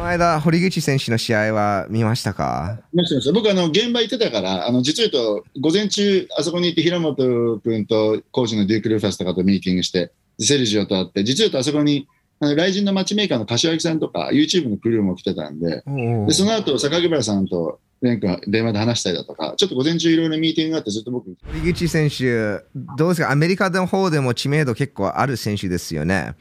この間、堀口選手の試合は見ましたか？見ました僕あの、現場行ってたから、あの実を言うと、午前中、あそこに行って、平本君とコーチのデューク・ルーファスとかとミーティングして、セルジオと会って、実を言うと、あそこに、あの雷神のマッチメーカーの柏木さんとか、YouTube のクルーも来てたんで、でその後、榊原さんと蓮君電話で話したりだとか、ちょっと午前中いろいろミーティングがあって、ずっと僕、堀口選手、どうですか？アメリカの方でも知名度結構ある選手ですよね。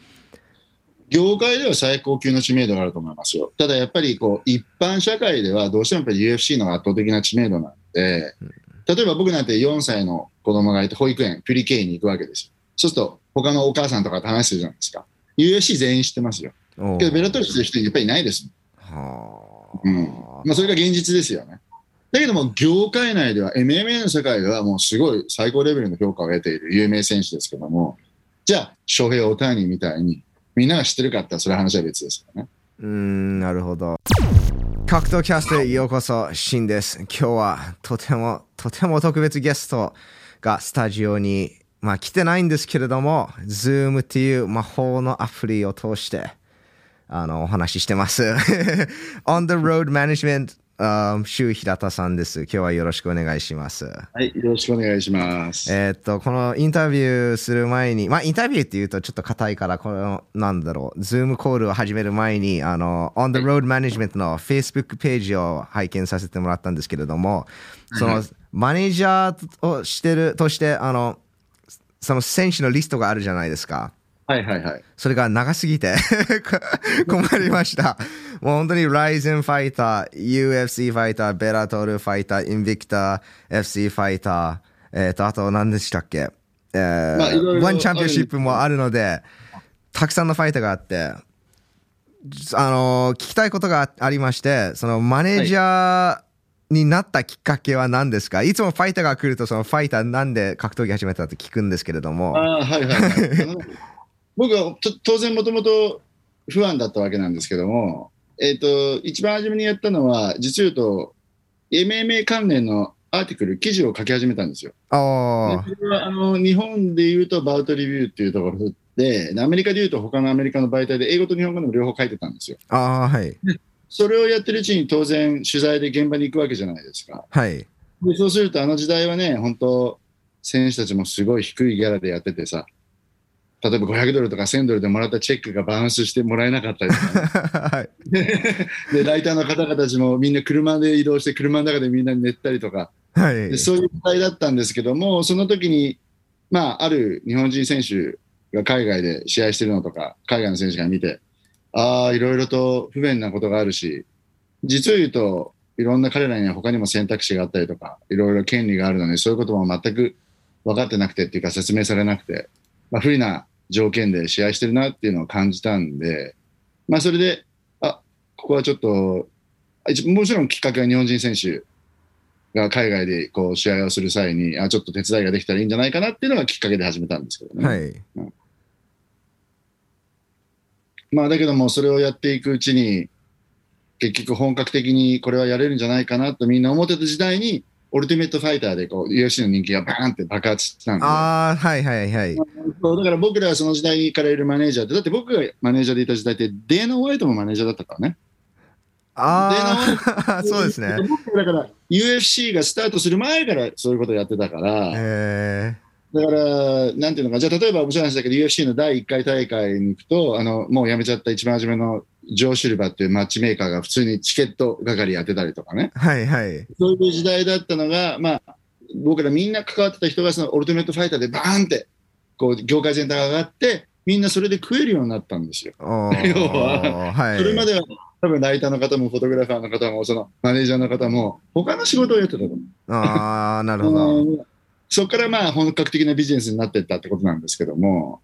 業界では最高級の知名度があると思いますよ。ただやっぱりこう一般社会ではどうしてもやっぱり UFC の圧倒的な知名度なんで、例えば僕なんて4歳の子供がいて保育園、プリケイに行くわけですよ。そうすると他のお母さんとかと話するじゃないですか。UFC 全員知ってますよ。けどベラトルしてる人やっぱりいないです。はうん。まあそれが現実ですよね。だけども業界内では MMA の世界ではもうすごい最高レベルの評価を得ている有名選手ですけども、じゃあ、翔平・大谷みたいにみんなが知ってるかって言ったそれ話は別ですよね。うーん、なるほど。格闘キャストへようこそ、シンです。今日はとても、とても特別ゲストがスタジオに、まあ来てないんですけれども、Zoom っていう魔法のアプリを通して、あの、お話ししてます。On the Road Management、um, 周平田さんです。今日はよろしくお願いします。はい、よろしくお願いします。えーっと、このインタビューする前に、まあ、インタビューって言うとちょっと硬いから、この、なんだろう、ズームコールを始める前に、あの、On the Road Management の Facebook ページを拝見させてもらったんですけれども、その、マネージャーをしてるとして、あの、その選手のリストがあるじゃないですか。はいはいはい。それが長すぎて 困りました。もう本当に Ryzen ファイター、UFC ファイター、ベラトルファイター、インビクター、FC ファイター、えっ、と、あと何でしたっけ？えーまあいろいろワンチャンピオンシップもあるので、たくさんのファイターがあって、あのー聞きたいことがありまして、そのマネージャーになったきっかけは何ですか、い、つもファイターが来ると、そのファイターなんで格闘技始めたって聞くんですけれども。ああ、はいはいはい。僕はと当然もともと不安だったわけなんですけども、えっ、と、一番初めにやったのは、実を言うと、MMA 関連のアーティクル、記事を書き始めたんですよ。あでそれはあの日本で言うと、バウトリビューっていうところで、でアメリカで言うと、他のアメリカの媒体で、英語と日本語でも両方書いてたんですよ。あ、はい。それをやってるうちに当然、取材で現場に行くわけじゃないですか。はい。でそうすると、あの時代はね、本当、選手たちもすごい低いギャラでやっててさ、例えば500ドルとか1000ドルでもらったチェックがバウンスしてもらえなかったりとかね、はい。で、ライターの方々たちもみんな車で移動して、車の中でみんな寝ったりとか、はいで。そういう時代だったんですけども、その時に、まあ、ある日本人選手が海外で試合してるのとか、海外の選手が見て、ああ、いろいろと不便なことがあるし、実を言うと、いろんな彼らには他にも選択肢があったりとか、いろいろ権利があるのに、そういうことも全く分かってなくてっていうか説明されなくて、まあ、不利な条件で試合してるなっていうのを感じたんで、まあ、それで、あ、ここはちょっと、もちろんきっかけは日本人選手が海外でこう試合をする際に、あ、ちょっと手伝いができたらいいんじゃないかなっていうのがきっかけで始めたんですけどね。はい。まあだけどもそれをやっていくうちに結局本格的にこれはやれるんじゃないかなとみんな思ってた時代にオルティメットファイターでこう UFC の人気がバーンって爆発したんでああ、はいはいはい。そうだから僕らはその時代からいるマネージャーってだって僕がマネージャーでいた時代ってデーナ・ホワイトもマネージャーだったからね。ああ、そうですね。僕だから UFC がスタートする前からそういうことをやってたから、えだから、なんていうのか、じゃあ例えば面白い話だけど UFC の第1回大会に行くと、あの、もう辞めちゃった一番初めのジョー・シルバーっていうマッチメーカーが普通にチケット係やってたりとかね。ー、はいはい。そういう時代だったのが、まあ、僕らみんな関わってた人がそのオルティメットファイターでバーンって、こう、業界全体が上がって、みんなそれで食えるようになったんですよ。要ははい。それまでは多分ライターの方もフォトグラファーの方も、そのマネージャーの方も、他の仕事をやってたと思う。ああ、なるほど。そこからまあ本格的なビジネスになっていったってことなんですけども、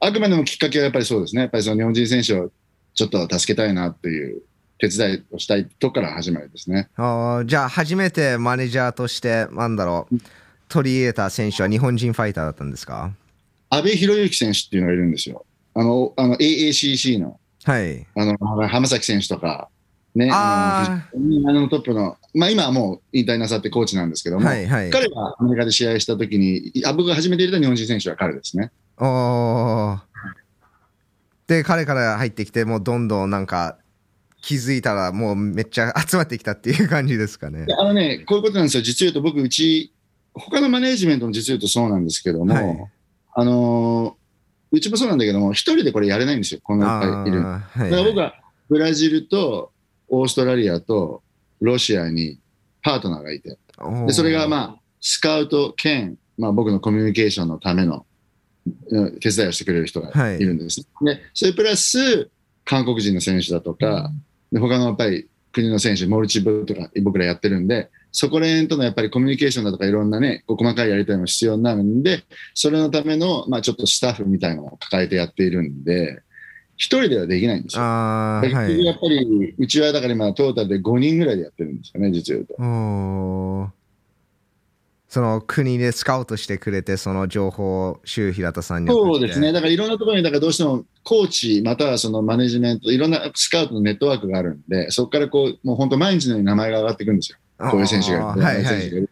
あくまでもきっかけはやっぱりそうですね。やっぱりその日本人選手をちょっと助けたいなっていう手伝いをしたいとこから始まりですね。あーじゃあ、初めてマネージャーとして、なんだろう、取り入れた選手は日本人ファイターだったんですか？阿部寛之選手っていうのがいるんですよ。あの、あの AACC の、はい。あの、浜崎選手とか、ね、ああの、あのトップの、まあ今はもう引退なさってコーチなんですけども、はいはい。彼がアメリカで試合した時に、あ僕が初めて入れた日本人選手は彼ですね。おーで、彼から入ってきて、もうどんどんなんか、気づいたらもうめっちゃ集まってきたっていう感じですかね。あのね、こういうことなんですよ。実言うと僕、うち、他のマネージメントの実言うとそうなんですけども、はいあのーうちもそうなんだけども、一人でこれやれないんですよ。こんないっぱいいる。はいだから僕はブラジルとオーストラリアとロシアにパートナーがいて、でそれがまあ、スカウト兼、まあ、僕のコミュニケーションのためのうん手伝いをしてくれる人がいるんです。で、それプラス、韓国人の選手だとか、で他のやっぱり国の選手、モルチブとか僕らやってるんで、そこら辺とのやっぱりコミュニケーションだとかいろんなね、細かいやり取りも必要になるんで、それのための、まあちょっとスタッフみたいなのを抱えてやっているんで、一人ではできないんですよ。やっぱり、うちはだから今トータルで5人ぐらいでやってるんですよね、実を言うと。その国でスカウトしてくれて、その情報を周平田さんにそうですね。。だからいろんなところに、だからどうしてもコーチ、またはそのマネジメント、いろんなスカウトのネットワークがあるんで、そこからこう、もう本当毎日のように名前が上がってくるんですよ。こういう選手がはいはい。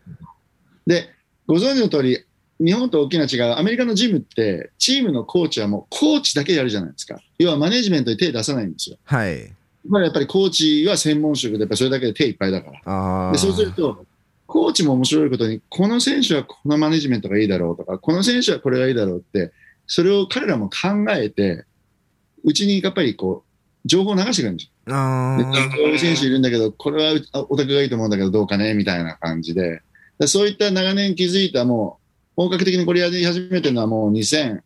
で、ご存知の通り、日本と大きな違いは、アメリカのジムって、チームのコーチはもうコーチだけやるじゃないですか。要はマネジメントに手出さないんですよ。はい。まあやっぱりコーチは専門職で、それだけで手いっぱいだから。でそうすると、コーチも面白いことに、この選手はこのマネジメントがいいだろうとか、この選手はこれがいいだろうって、それを彼らも考えて、うちにやっぱりこう、情報を流してくるんですよ。こういう選手いるんだけど、これはうあお宅がいいと思うんだけど、どうかねみたいな感じで。でそういった長年築いたもう、本格的にこれやり始めてるのはもう2001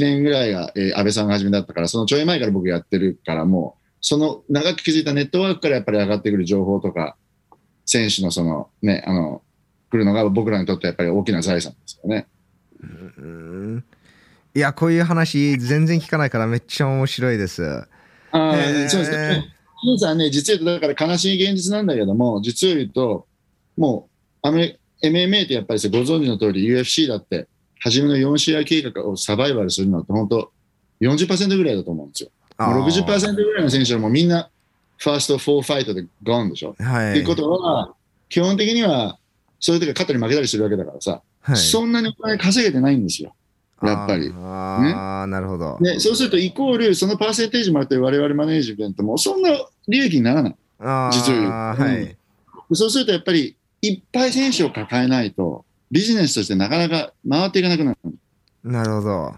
年ぐらいが、えー安倍さんが初めだったから、そのちょい前から僕やってるから、もう、その長く築いたネットワークからやっぱり上がってくる情報とか、選手のそのね、あの、来るのが僕らにとってやっぱり大きな財産ですよね。うんいや、こういう話全然聞かないからめっちゃ面白いです。ああそうですね。金さんね、実は言うと、だから悲しい現実なんだけども、実を言うと、もう、アメ MMA ってやっぱりご存知の通り UFC だって、初めの4試合計画をサバイバルするのって本当40%ぐらいだと思うんですよ。もう60%ぐらいの選手はもうみんな、ファースト4ファイトでゴーンでしょ。はい。っていうことは、基本的には、そういう時は勝ったり負けたりするわけだからさ、はい、そんなにお金稼げてないんですよ。やっぱり。ああ、なるほど。ね、そうすると、イコール、そのパーセンテージもあって、我々マネージメントも、そんな利益にならない。あー実を言うはい。そうすると、やっぱり、いっぱい選手を抱えないと、ビジネスとしてなかなか回っていかなくなる。なるほど。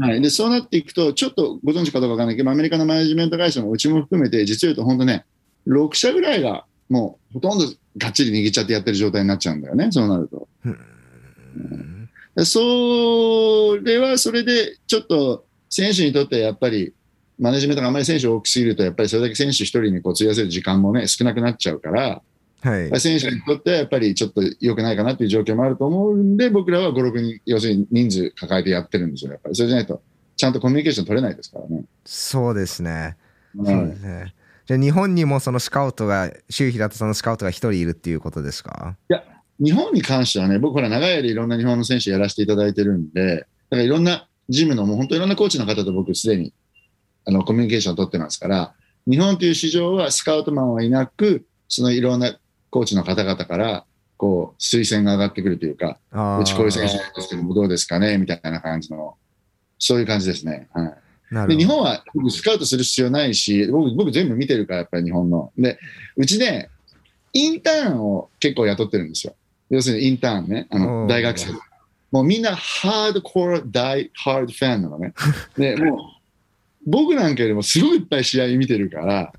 はい、でそうなっていくと、ちょっとご存知かどうかわからないけど、アメリカのマネジメント会社もうちも含めて、実を言うと本当ね、6社ぐらいがもうほとんどがっちり握っちゃってやってる状態になっちゃうんだよね、そうなると。うんでそれはそれで、ちょっと選手にとってやっぱり、マネジメントがあまり選手多くすぎると、やっぱりそれだけ選手一人にこう費やせる時間もね、少なくなっちゃうから、はい。選手にとってはやっぱりちょっと良くないかなっていう状況もあると思うんで、僕らは5、6人、要するに人数抱えてやってるんですよ、やっぱり。それじゃないと、ちゃんとコミュニケーション取れないですからね。そうですね。はいそうですね。じゃあ日本にもそのスカウトが、周平田さんのスカウトが一人いるっていうことですか？日本に関してはね、僕ほら長い間いろんな日本の選手やらせていただいてるんで、だからいろんなジムのもう本当いろんなコーチの方と僕すでにあのコミュニケーションを取ってますから、日本という市場はスカウトマンはいなく、そのいろんなコーチの方々から、こう、推薦が上がってくるというか、うちこういう選手なんですけどもどうですかねみたいな感じの、そういう感じですね。はい。で。日本は僕スカウトする必要ないし、僕、僕全部見てるから、やっぱり日本の。で、うちね、インターンを結構雇ってるんですよ。要するにインターンね、あおの、ー大学生。もうみんなハードコア大ハードファンなのね。で、もう、僕なんかよりもすごいいっぱい試合見てるから、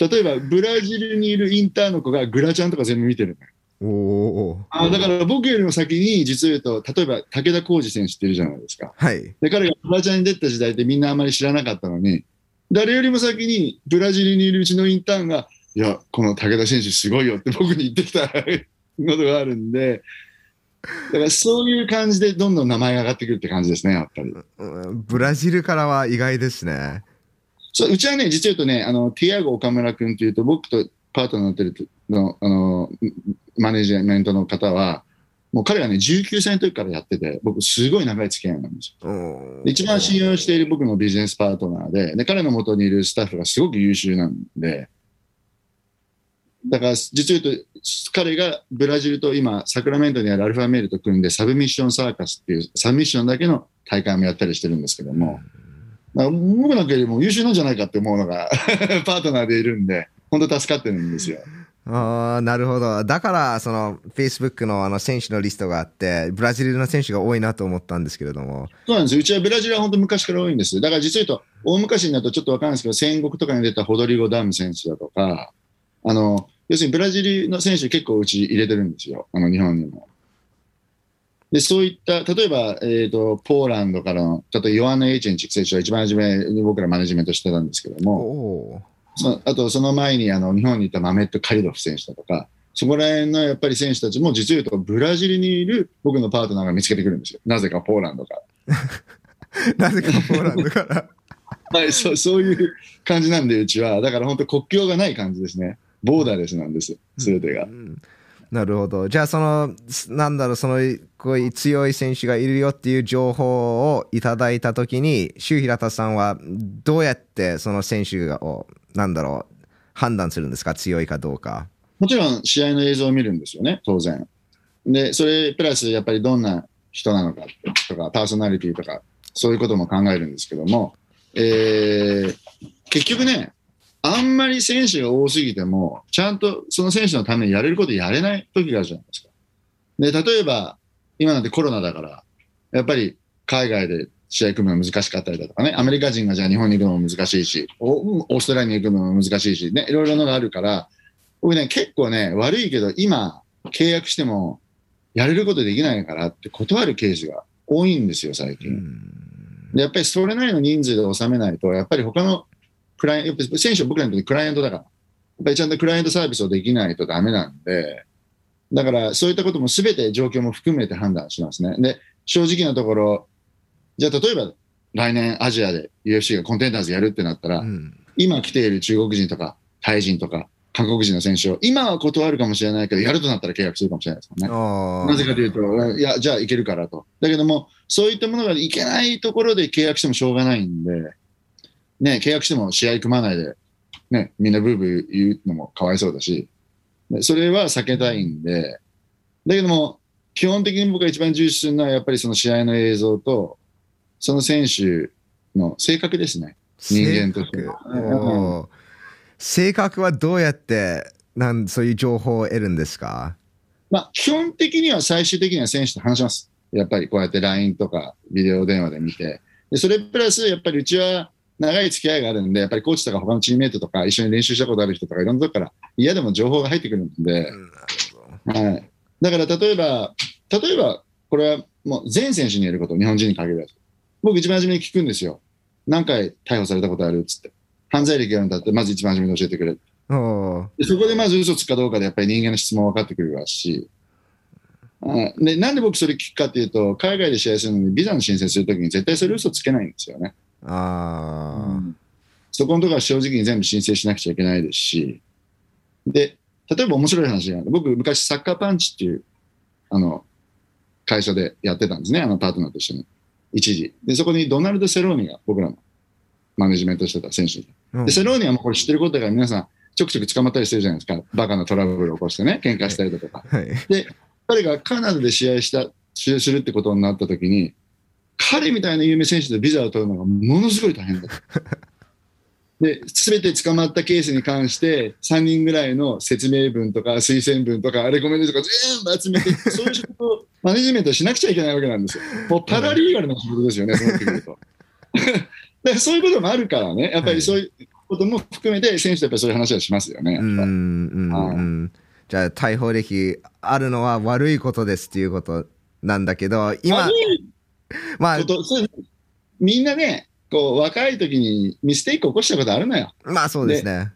例えばブラジルにいるインターンの子がグラちゃんとか全部見てるのよおおあだから僕よりも先に実を言うと、例えば武田浩二選手っているじゃないですか。はい。で、彼がブラジルに出た時代ってみんなあまり知らなかったのに、誰よりも先にブラジルにいるうちのインターンが、いや、この武田選手すごいよって僕に言ってきたことがあるんで、だからそういう感じでどんどん名前が上がってくるって感じですね、やっぱり。うんブラジルからは意外ですね。そううちはね、実を言うとね、あの、ティアゴ岡村君というと、僕とパートナーになってるの、あの、マネジメントの方は、もう彼がね、19歳の時からやってて、僕すごい長い付き合いなんですよ。一番信用している僕のビジネスパートナーで、で、彼の元にいるスタッフがすごく優秀なんで、だから、実を言うと、彼がブラジルと今、サクラメントにあるアルファメールと組んで、サブミッションサーカスっていう、サブミッションだけの大会もやったりしてるんですけども、僕なんかよりも優秀なんじゃないかって思うのが パートナーでいるんで、本当助かってるんですよ。ああ、なるほど。だから、その、Facebook のあの選手のリストがあって、ブラジルの選手が多いなと思ったんですけれども。そうなんですよ。うちはブラジルは本当昔から多いんです。だから実を言うと、大昔になるとちょっとわかんないですけど、戦国とかに出たホドリゴ・ダム選手だとか、あの、要するにブラジルの選手結構うち入れてるんですよ。あの、日本にも。で、そういった、例えば、えっ、と、ポーランドからの、例えばヨアン・エイチェンチク選手は一番初めに僕らマネジメントしてたんですけどおも、おそあとその前にあの日本にいたマメット・カリドフ選手だとか、そこら辺のやっぱり選手たちも実を言うとブラジルにいる僕のパートナーが見つけてくるんですよ。なぜかポーランドから。ー。なぜかポーランドから。はい、そうそういう感じなんで、うちは。だから本当国境がない感じですね。ボーダーレスなんです、すべてが。うんなるほど。じゃあ、その、なんだろう、その、こういう強い選手がいるよっていう情報をいただいたときに、周平田さんはどうやってその選手を、なんだろう、判断するんですか？強いかどうか。もちろん試合の映像を見るんですよね、当然。で、それプラスやっぱりどんな人なのかとか、パーソナリティとか、そういうことも考えるんですけども、えー結局ね、あんまり選手が多すぎても、ちゃんとその選手のためにやれることやれない時があるじゃないですか。で、例えば、今なんてコロナだから、やっぱり海外で試合組むの難しかったりだとかね、アメリカ人がじゃあ日本に行くのも難しいし、オオーストラリアに行くのも難しいし、ね、いろいろなのがあるから、僕ね、結構ね、悪いけど、今、契約しても、やれることできないからって断るケースが多いんですよ、最う近。やっぱりそれなりの人数で収めないと、やっぱり他のクライアント、選手は僕らにとってクライアントだから、やっぱりちゃんとクライアントサービスをできないとダメなんで、だからそういったことも全て状況も含めて判断しますね。で、正直なところ、じゃあ例えば来年アジアで UFC がコンテンダーズやるってなったら、うん今来ている中国人とかタイ人とか韓国人の選手を今は断るかもしれないけど、やるとなったら契約するかもしれないですよね。あーなぜかというと、いや、じゃあいけるからと。だけども、そういったものがいけないところで契約してもしょうがないんで、ね、契約しても試合組まないで、ね、みんなブーブー言うのもかわいそうだし、でそれは避けたいんで、だけども、基本的に僕が一番重視するのは、やっぱりその試合の映像と、その選手の性格ですね。人間として性格はどうやってなんそういう情報を得るんですか？まあ、基本的には最終的には選手と話します。やっぱりこうやって LINE とかビデオ電話で見て。でそれプラス、やっぱりうちは長い付き合いがあるんで、やっぱりコーチとか他のチームメイトとか一緒に練習したことある人とかいろんなとこから嫌でも情報が入ってくるんで、はい。だから例えば、例えば、これはもう全選手に言えること、日本人に限らず。僕一番初めに聞くんですよ。何回逮捕されたことある？っつって。犯罪歴があるんだって、まず一番初めに教えてくれ。おーでそこでまず嘘つくかどうかでやっぱり人間の質問分かってくるし、あでなんで僕それ聞くかっていうと、海外で試合するのにビザの申請するときに絶対それ嘘つけないんですよね。あー。そこのところは正直に全部申請しなくちゃいけないですし、で、例えば面白い話がある。僕昔サッカーパンチっていう、あの、会社でやってたんですね、あのパートナーと一緒に。一時。で、そこにドナルド・セローニが僕らのマネジメントしてた選手で。うん。で、セローニはもうこれ知ってることだから皆さん、ちょくちょく捕まったりしてるじゃないですか。バカなトラブルを起こしてね、喧嘩したりだとか。はい。彼がカナダで試合した、試合するってことになった時に、彼みたいな有名選手でビザを取るのがものすごい大変だった。で、すべて捕まったケースに関して、3人ぐらいの説明文とか推薦文とか、レコメンドとか全部集めて、そういう仕事をマネジメントしなくちゃいけないわけなんですよ。もうパラリーガルな仕事ですよね、そうなってくると。でそういうこともあるからね、やっぱりそういうことも含めて、選手とやっぱりそういう話はしますよね。じゃあ逮捕歴あるのは悪いことですっていうことなんだけど今悪いまあ。みんなね、こう若い時にミステイク起こしたことあるのよ。まあそうですね。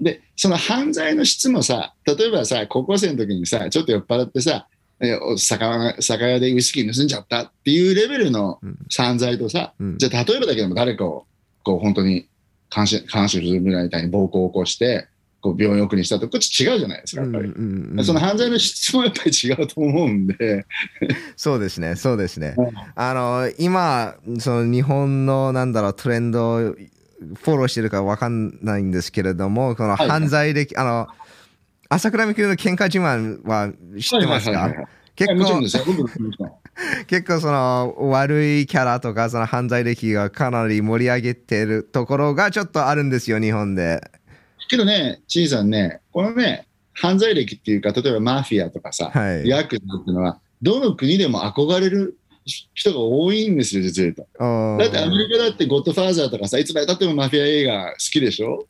で、その犯罪の質もさ、例えばさ、高校生の時にさ、ちょっと酔っ払ってさ、酒酒屋でウイスキー盗んじゃったっていうレベルのうん。犯罪とさ、うん。じゃあ例えばだけども誰かをこう本当に監視監視するぐらいみたいに暴行を起こして、こう病院送りにしたと、こっち違うじゃないですか、やっぱり。うんうんうんその犯罪の質もやっぱり違うと思うんで、そうですね、そうですね。うん。あの、今、その日本の、なんだろう、トレンドをフォローしてるかわかんないんですけれども、このはい犯罪歴、あの、朝倉未来の喧嘩自慢は知ってますか？はいはいはいはい。結構 結構その悪いキャラとかその犯罪歴がかなり盛り上げてるところがちょっとあるんですよ、日本で。けどね、チンさんね、このね、犯罪歴っていうか、例えばマフィアとかさ、はい。ヤクザっていうのは、どの国でも憧れる人が多いんですよ、実を言うと。だってアメリカだってゴッドファーザーとかさ、いつまでたってもマフィア映画好きでしょ？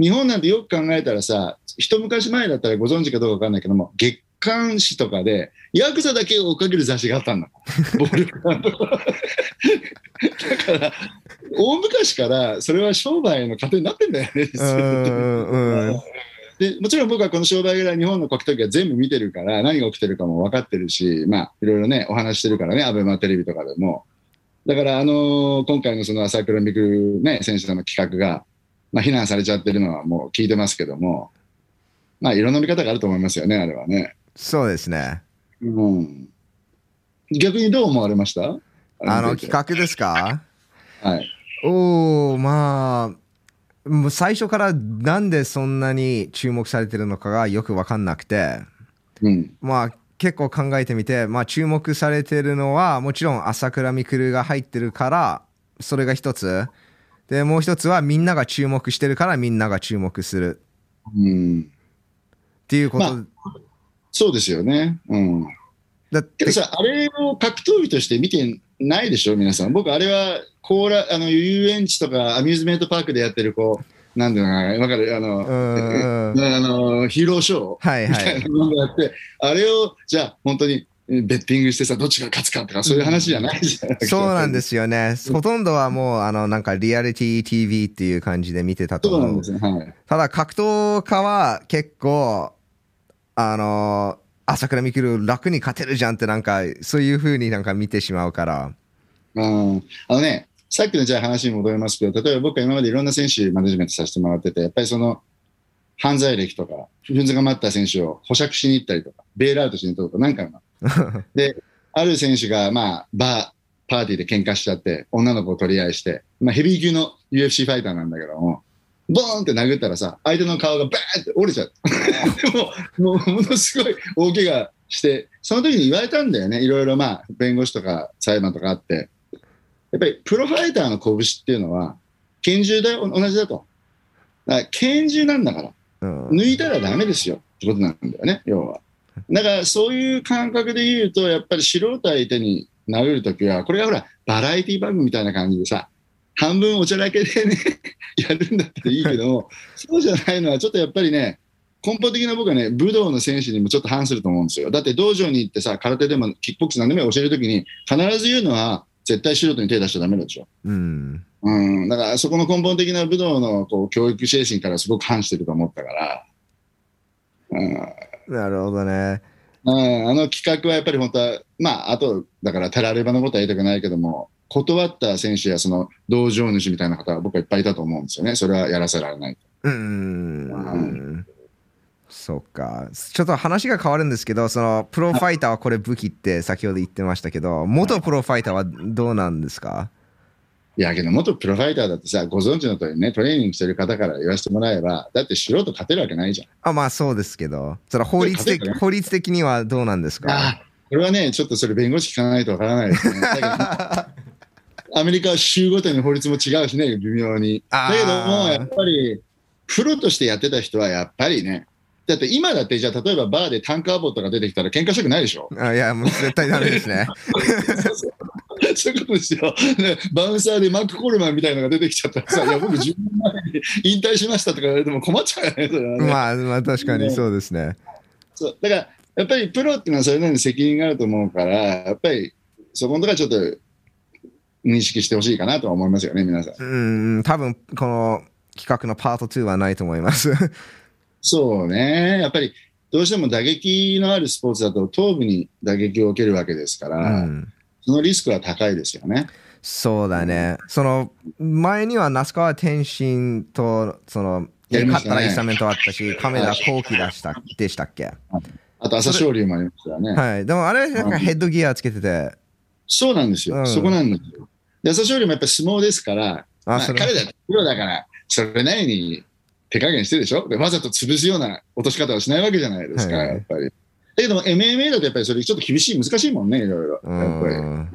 日本なんてよく考えたらさ、一昔前だったらご存知かどうかわかんないけども、月刊誌とかで、ヤクザだけを追っかける雑誌があったんだ。暴力団とか。だから、大昔からそれは商売の糧になってんだよね、でもちろん僕はこの商売ぐらい日本の国時は全部見てるから何が起きてるかも分かってるし、まあ、いろいろねお話してるからねアベマテレビとかでもだから、あのー今回のその朝倉未来、ね、選手の企画が、まあ、非難されちゃってるのはもう聞いてますけども、まあ、いろんな見方があると思いますよねあれはね、そうですね。うん、逆にどう思われました？あの企画ですか？はい。おおまあ、もう最初からなんでそんなに注目されてるのかがよく分かんなくて、うん。まあ結構考えてみて、まあ注目されてるのはもちろん朝倉未来が入ってるから、それが一つ。で、もう一つはみんなが注目してるからみんなが注目する。うん、っていうこと。まそうですよね。うんだってけどさ、あれを格闘技として見てないでしょ、皆さん。僕、あれは、コーラ、あの、遊園地とかアミューズメントパークでやってる、こう、なんていうのかな、わかるあの、あの、ヒーローショーはいはいみたいな。ものがあって、あれを、じゃあ、本当に、ベッティングしてさ、どっちが勝つかとか、そういう話じゃないじゃないそうなんですよね。ほとんどはもう、あの、なんかリアリティ TV っていう感じで見てたと思うそうなんで。すよ。はい。ただ格闘家は結構、あの、朝倉未来楽に勝てるじゃんってなんか、そういう風になんか見てしまうから。うんあのね、さっきのじゃあ話に戻りますけど、例えば僕は今までいろんな選手マネジメントさせてもらってて、やっぱりその犯罪歴とか、踏んづがまった選手を保釈しに行ったりとか、ベールアウトしに行ったとか何回もある。で、ある選手が、まあ、バー、パーティーで喧嘩しちゃって、女の子を取り合いして、まあ、ヘビー級の UFC ファイターなんだけども、ボーンって殴ったらさ、相手の顔がバーンって折れちゃう。でも、もうものすごい大怪我して、その時に言われたんだよね。いろいろまあ、弁護士とか裁判とかあって。やっぱりプロファイターの拳っていうのは、拳銃だよ、同じだと。だから拳銃なんだから、うん抜いたらダメですよってことなんだよね、要は。だからそういう感覚で言うと、やっぱり素人相手に殴るときは、これがほら、バラエティ番組みたいな感じでさ、半分おちゃらけでね、やるんだったらいいけども、そうじゃないのは、ちょっとやっぱりね、根本的な僕はね、武道の選手にもちょっと反すると思うんですよ。だって道場に行ってさ、空手でもキックボクスなんでも教えるときに、必ず言うのは、絶対素人に手出しちゃダメだでしょ。うん。うん、だからそこの根本的な武道のこう教育精神からすごく反してると思ったから、うん、なるほどね。うんあの企画はやっぱり本当は、まあ、あと、だから、テラレバのことは言いたくないけども、断った選手やその道場主みたいな方は僕はいっぱいいたと思うんですよね。それはやらせられない。うん。そっか。ちょっと話が変わるんですけど、そのプロファイターはこれ武器って先ほど言ってましたけど、元プロファイターはどうなんですか？いやけど、元プロファイターだってさ、ご存知の通りね、トレーニングしてる方から言わせてもらえば、だって素人勝てるわけないじゃん。あ、まあそうですけど、その法律的法律的にはどうなんですか？あこれはね、ちょっとそれ弁護士聞かないとわからないですね。アメリカは州ごとに法律も違うしね、微妙に。だけども、やっぱり、プロとしてやってた人はやっぱりね、だって今だって、じゃあ例えばバーでタンカーボットが出てきたら喧嘩したくないでしょあいや、もう絶対ダメですね。そういうことですよ、ね。バウンサーでマック・コールマンみたいなのが出てきちゃったらさ、いや、僕10年前に引退しましたとか言われても困っちゃうよね、それはね。まあ、まあ確かにそうですね。そうだから、やっぱりプロっていうのはそれなりに責任があると思うから、やっぱりそこのところはちょっと認識してほしいかなとは思いますよね、皆さん。うん、多分この企画のパート2はないと思います。そうね、やっぱりどうしても打撃のあるスポーツだと頭部に打撃を受けるわけですかうら、んそのリスクは高いですよね。そうだね。その前には那須川天心とそのね勝ったらイサメントあったし、亀田光輝でしたでしたっけあと朝青龍もありましたよね。はい。でもあれ、なんかヘッドギアつけてて、そうなんですよ、うんそこなんですよ。で朝青龍もやっぱり相撲ですから、まあ、彼だってプロだから、それなりに手加減してるでしょ？でわざと潰すような落とし方をしないわけじゃないですか、はいやっぱり。だけども MMA だとやっぱりそれちょっと厳しい、難しいもんね、いろいろ。うやっぱり。ん。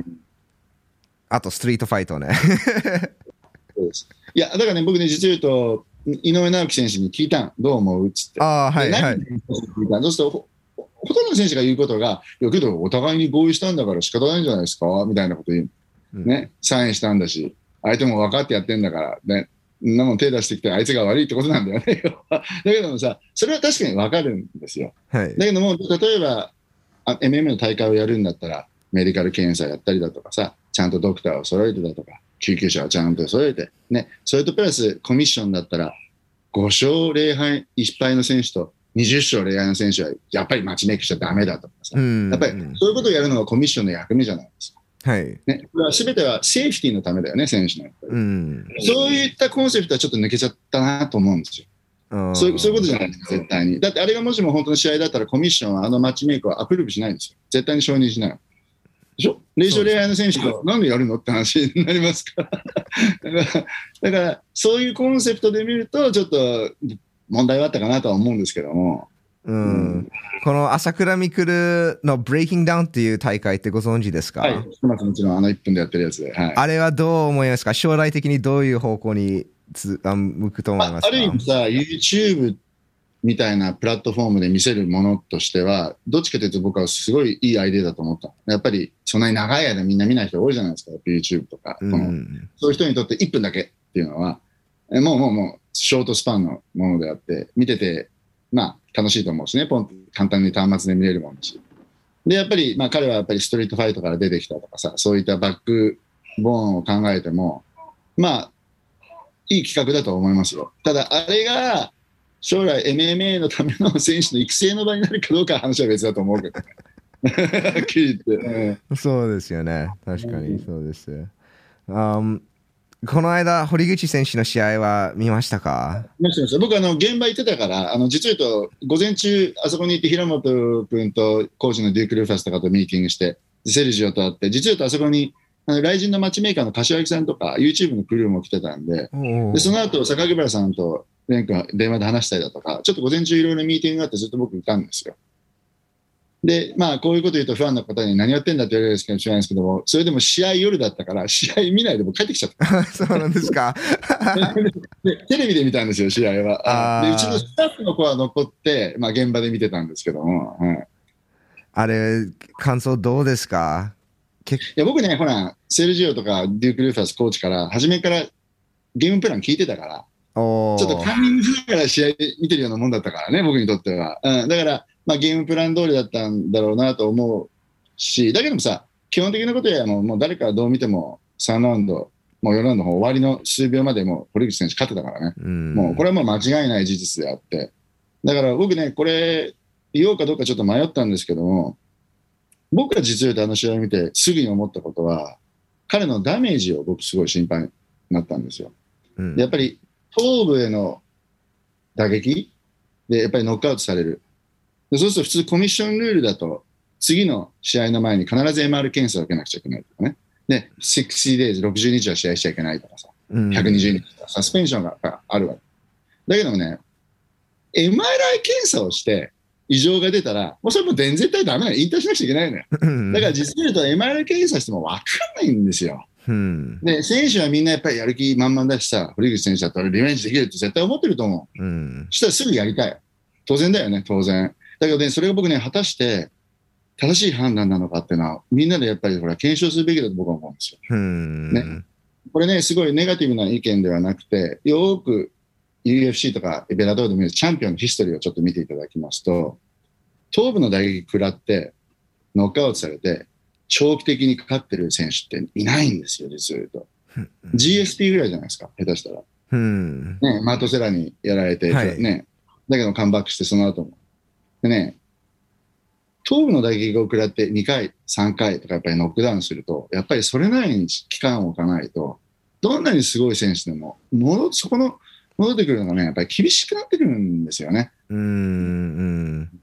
あと、ストリートファイトね。そうですいや、だからね、僕ね、実を言うと、井上直樹選手に聞いたん、どう思う？っつって。ああ、はいではい。何聞いたそうすると、ほほとんどの選手が言うことが、いや、けどお互いに合意したんだから仕方ないんじゃないですか？みたいなこと言う。うんね、サインしたんだし、相手も分かってやってんだから、ね、んなもん手出してきて、あいつが悪いってことなんだよね。だけどもさ、それは確かに分かるんですよ。はい。だけども、例えば、あ MMA の大会をやるんだったら、メディカル検査やったりだとかさ、ちゃんとドクターを揃えてだとか、救急車をちゃんと揃えて、ね、それとプラスコミッションだったら、5勝0敗1敗の選手と20勝0敗の選手は、やっぱりマッチメイクしちゃダメだとかさ、うんやっぱりそういうことをやるのがコミッションの役目じゃないですか。はい。ね、これは全てはセーフティーのためだよね、選手の。うん。そういったコンセプトはちょっと抜けちゃったなと思うんですよ。そういうそういうことじゃないですか、絶対に。だってあれがもしも本当の試合だったら、コミッションはあのマッチメイクはアプローブしないんですよ。絶対に承認しない。でしょ？0勝0敗の選手がなんでやるの？って話になりますから。だから、だからそういうコンセプトで見ると、ちょっと問題はあったかなとは思うんですけども。うん。この朝倉未来のブレイキングダウンっていう大会ってご存知ですか、はい、もちろんあの1分でやってるやつで。はい、あれはどう思いますか？将来的にどういう方向につあ向くと思いますか？あある意味さ、YouTube みたいなプラットフォームで見せるものとしては、どっちかというと僕はすごいいいアイデアだと思った。やっぱりそんなに長い間みんな見ない人多いじゃないですか、YouTube とか。うん。そういう人にとって1分だけっていうのは、えもうもうもうショートスパンのものであって、見てて、まあ楽しいと思うしね、ポンと簡単に端末で見れるものだし。で、やっぱり、まあ彼はやっぱりストリートファイトから出てきたとかさ、そういったバックボーンを考えても、まあ、いい企画だと思いますよ。ただ、あれが将来 MMA のための選手の育成の場になるかどうかは話は別だと思うけどね。はっきり言って。うんそうですよね。確かにそうです。Um, この間、堀口選手の試合は見ましたか？僕あの、現場行ってたから、あの実を言うと、午前中、あそこに行って、平本君とコーチのデューク・ルーファスとかとミーティングして、セルジオと会って、実を言うと、あそこに、あの雷神のマッチメーカーの柏木さんとか、YouTube のクルーも来てたんで、でその後、坂木原さんとレン君電話で話したりだとか、ちょっと午前中いろいろミーティングがあって、ずっと僕いたんですよ。で、まあ、こういうこと言うと、ファンの方に何やってんだって言われるんですけど、知らないんですけども、それでも試合夜だったから、試合見ないで僕帰ってきちゃった。そうなんですか。でテレビで見たんですよ、試合は。でうちのスタッフの子は残って、まあ、現場で見てたんですけども、はいあれ、感想どうですか？いや僕ね、ほら、セルジオとかデューク・ルーファスコーチから、初めからゲームプラン聞いてたから、ちょっとタイミングしながら試合見てるようなもんだったからね、僕にとっては。うん、だから、まあ、ゲームプラン通りだったんだろうなと思うし、だけどもさ、基本的なことやもうもう誰からどう見ても3ラウンド、もう4ラウンドの終わりの数秒までもう堀口選手勝ってたからね。うんもうこれはもう間違いない事実であって、だから僕ね、これ、言おうかどうかちょっと迷ったんですけども、僕が実を言うとあの試合を見てすぐに思ったことは、彼のダメージを僕すごい心配になったんですよ。うんでやっぱり頭部への打撃でやっぱりノックアウトされる。でそうすると普通コミッションルールだと、次の試合の前に必ず MR 検査を受けなくちゃいけないとかね。で、60 days、60日は試合しちゃいけないとかさ。うん120日サスペンションがあるわけ。だけどもね、MRI 検査をして異常が出たら、もうそれもう全絶対ダメなの。引退しなくちゃいけないのよ。うんだから実に言うと MRI 検査しても分かんないんですよ。うんで、選手はみんなやっぱりやる気満々だしさ、堀口選手だったらリベンジできるって絶対思ってると思う。うんそしたらすぐやりたい。当然だよね、当然。だけどね、それが僕ね、果たして正しい判断なのかっていうのは、みんなでやっぱりほら検証するべきだと僕は思うんですよ。うんねこれね、すごいネガティブな意見ではなくて、よーく UFC とかベラトーで見るチャンピオンのヒストリーをちょっと見ていただきますと、頭部の打撃食らって、ノックアウトされて、長期的にかかってる選手っていないんですよ、実を言うと。GSP ぐらいじゃないですか、下手したら。うんね、マートセラにやられて、はいね、だけどカムバックしてその後も。でね、頭部の打撃を食らって2回、3回とかやっぱりノックダウンすると、やっぱりそれなりに期間を置かないと、どんなにすごい選手でも、戻そこの、戻ってくるのがね、やっぱり厳しくなってくるんですよね。うんうん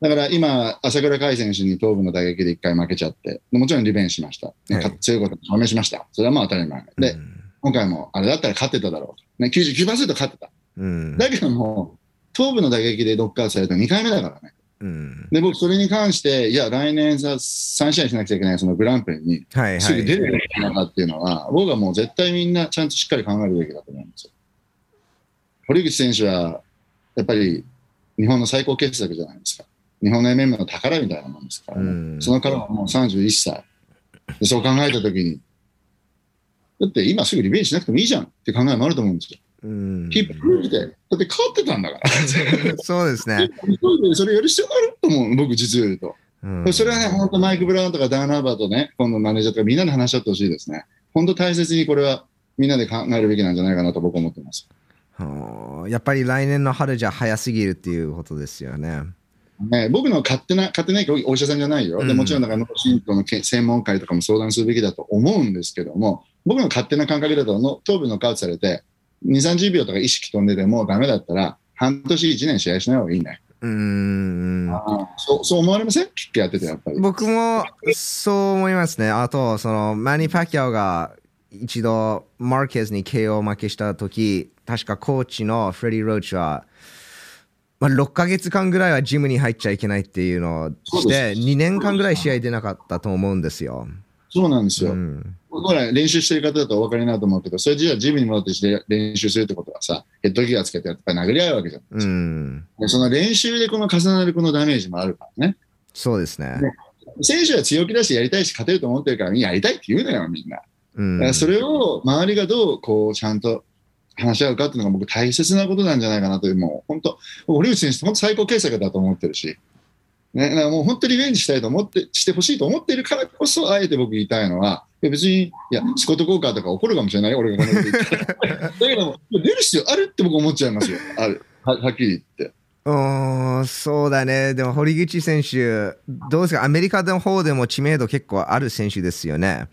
だから今、朝倉海選手に頭部の打撃で1回負けちゃって、もちろんリベンジしました。ねはい強いことを証明しました。それはまあ当たり前。で、今回もあれだったら勝ってただろう。ね、99%勝ってた。うんだけども、頭部の打撃でノックアウトされた2回目だからね。うん。で、僕、それに関して、いや、来年さ、3試合しなくちゃいけないそのグランプリに、はいすぐ出はい。るべきなのかっていうのは、僕はもう絶対みんなちゃんとしっかり考えるべきだと思うんですよ。堀口選手は、やっぱり日本の最高傑作じゃないですか。日本の MM の宝みたいなもんですから、ねうんその彼はもう31歳。でそう考えたときに、だって今すぐリベンジしなくてもいいじゃんって考えもあると思うんですよ。うん、キープルージで、だって勝ってたんだから。そうですね。それやる必要があると思う、僕実を言うと。うんそれはね、本当マイク・ブラウンとかダーナーバーとね、今度マネージャーとかみんなで話し合ってほしいですね。本当大切にこれはみんなで考えるべきなんじゃないかなと僕は思ってます。はあやっぱり来年の春じゃ早すぎるっていうことですよね。ね、僕の勝手な、勝手なお医者さんじゃないよ。でうんもちろん、だから脳神経のけ専門会とかも相談するべきだと思うんですけども、僕の勝手な感覚だとの、頭部ノックアウトされて、2、30秒とか意識飛んでてもダメだったら、半年1年試合しない方がいいね。うーん。そうそう思われません？キックやってて、やっぱり。僕もそう思いますね。あと、そのマニ・パキャオが一度マーケズに KO 負けした時確かコーチのフレディ・ローチは、まあ、6ヶ月間ぐらいはジムに入っちゃいけないっていうのをして、2年間ぐらい試合出なかったと思うんですよ。そうなんですよ。うんほら、練習してる方だとお分かりになると思うけど、それじゃあジムに戻ってして練習するってことはさ、ヘッドギアつけてやっぱり殴り合うわけじゃん。うん、でその練習でこの重なるこのダメージもあるからね。そうですね。ね選手は強気だしやりたいし勝てると思ってるから、やりたいって言うのよ、みんな。うんだからそれを周りがどうこうちゃんと話し合うかっていうのが僕大切なことなんじゃないかなという、もう本当、堀内選手、本当最高傑作だと思ってるし、ね、だからもう本当リベンジしたいと思って、してほしいと思ってるからこそ、あえて僕言いたいのは、別に、いや、スコット・コーカーとか怒るかもしれないよ、俺がこんなこと言って。だけども、出る必要あるって僕思っちゃいますよ。ある。は はっきり言って。うーんそうだね。でも堀口選手、どうですか？アメリカの方でも知名度結構ある選手ですよね。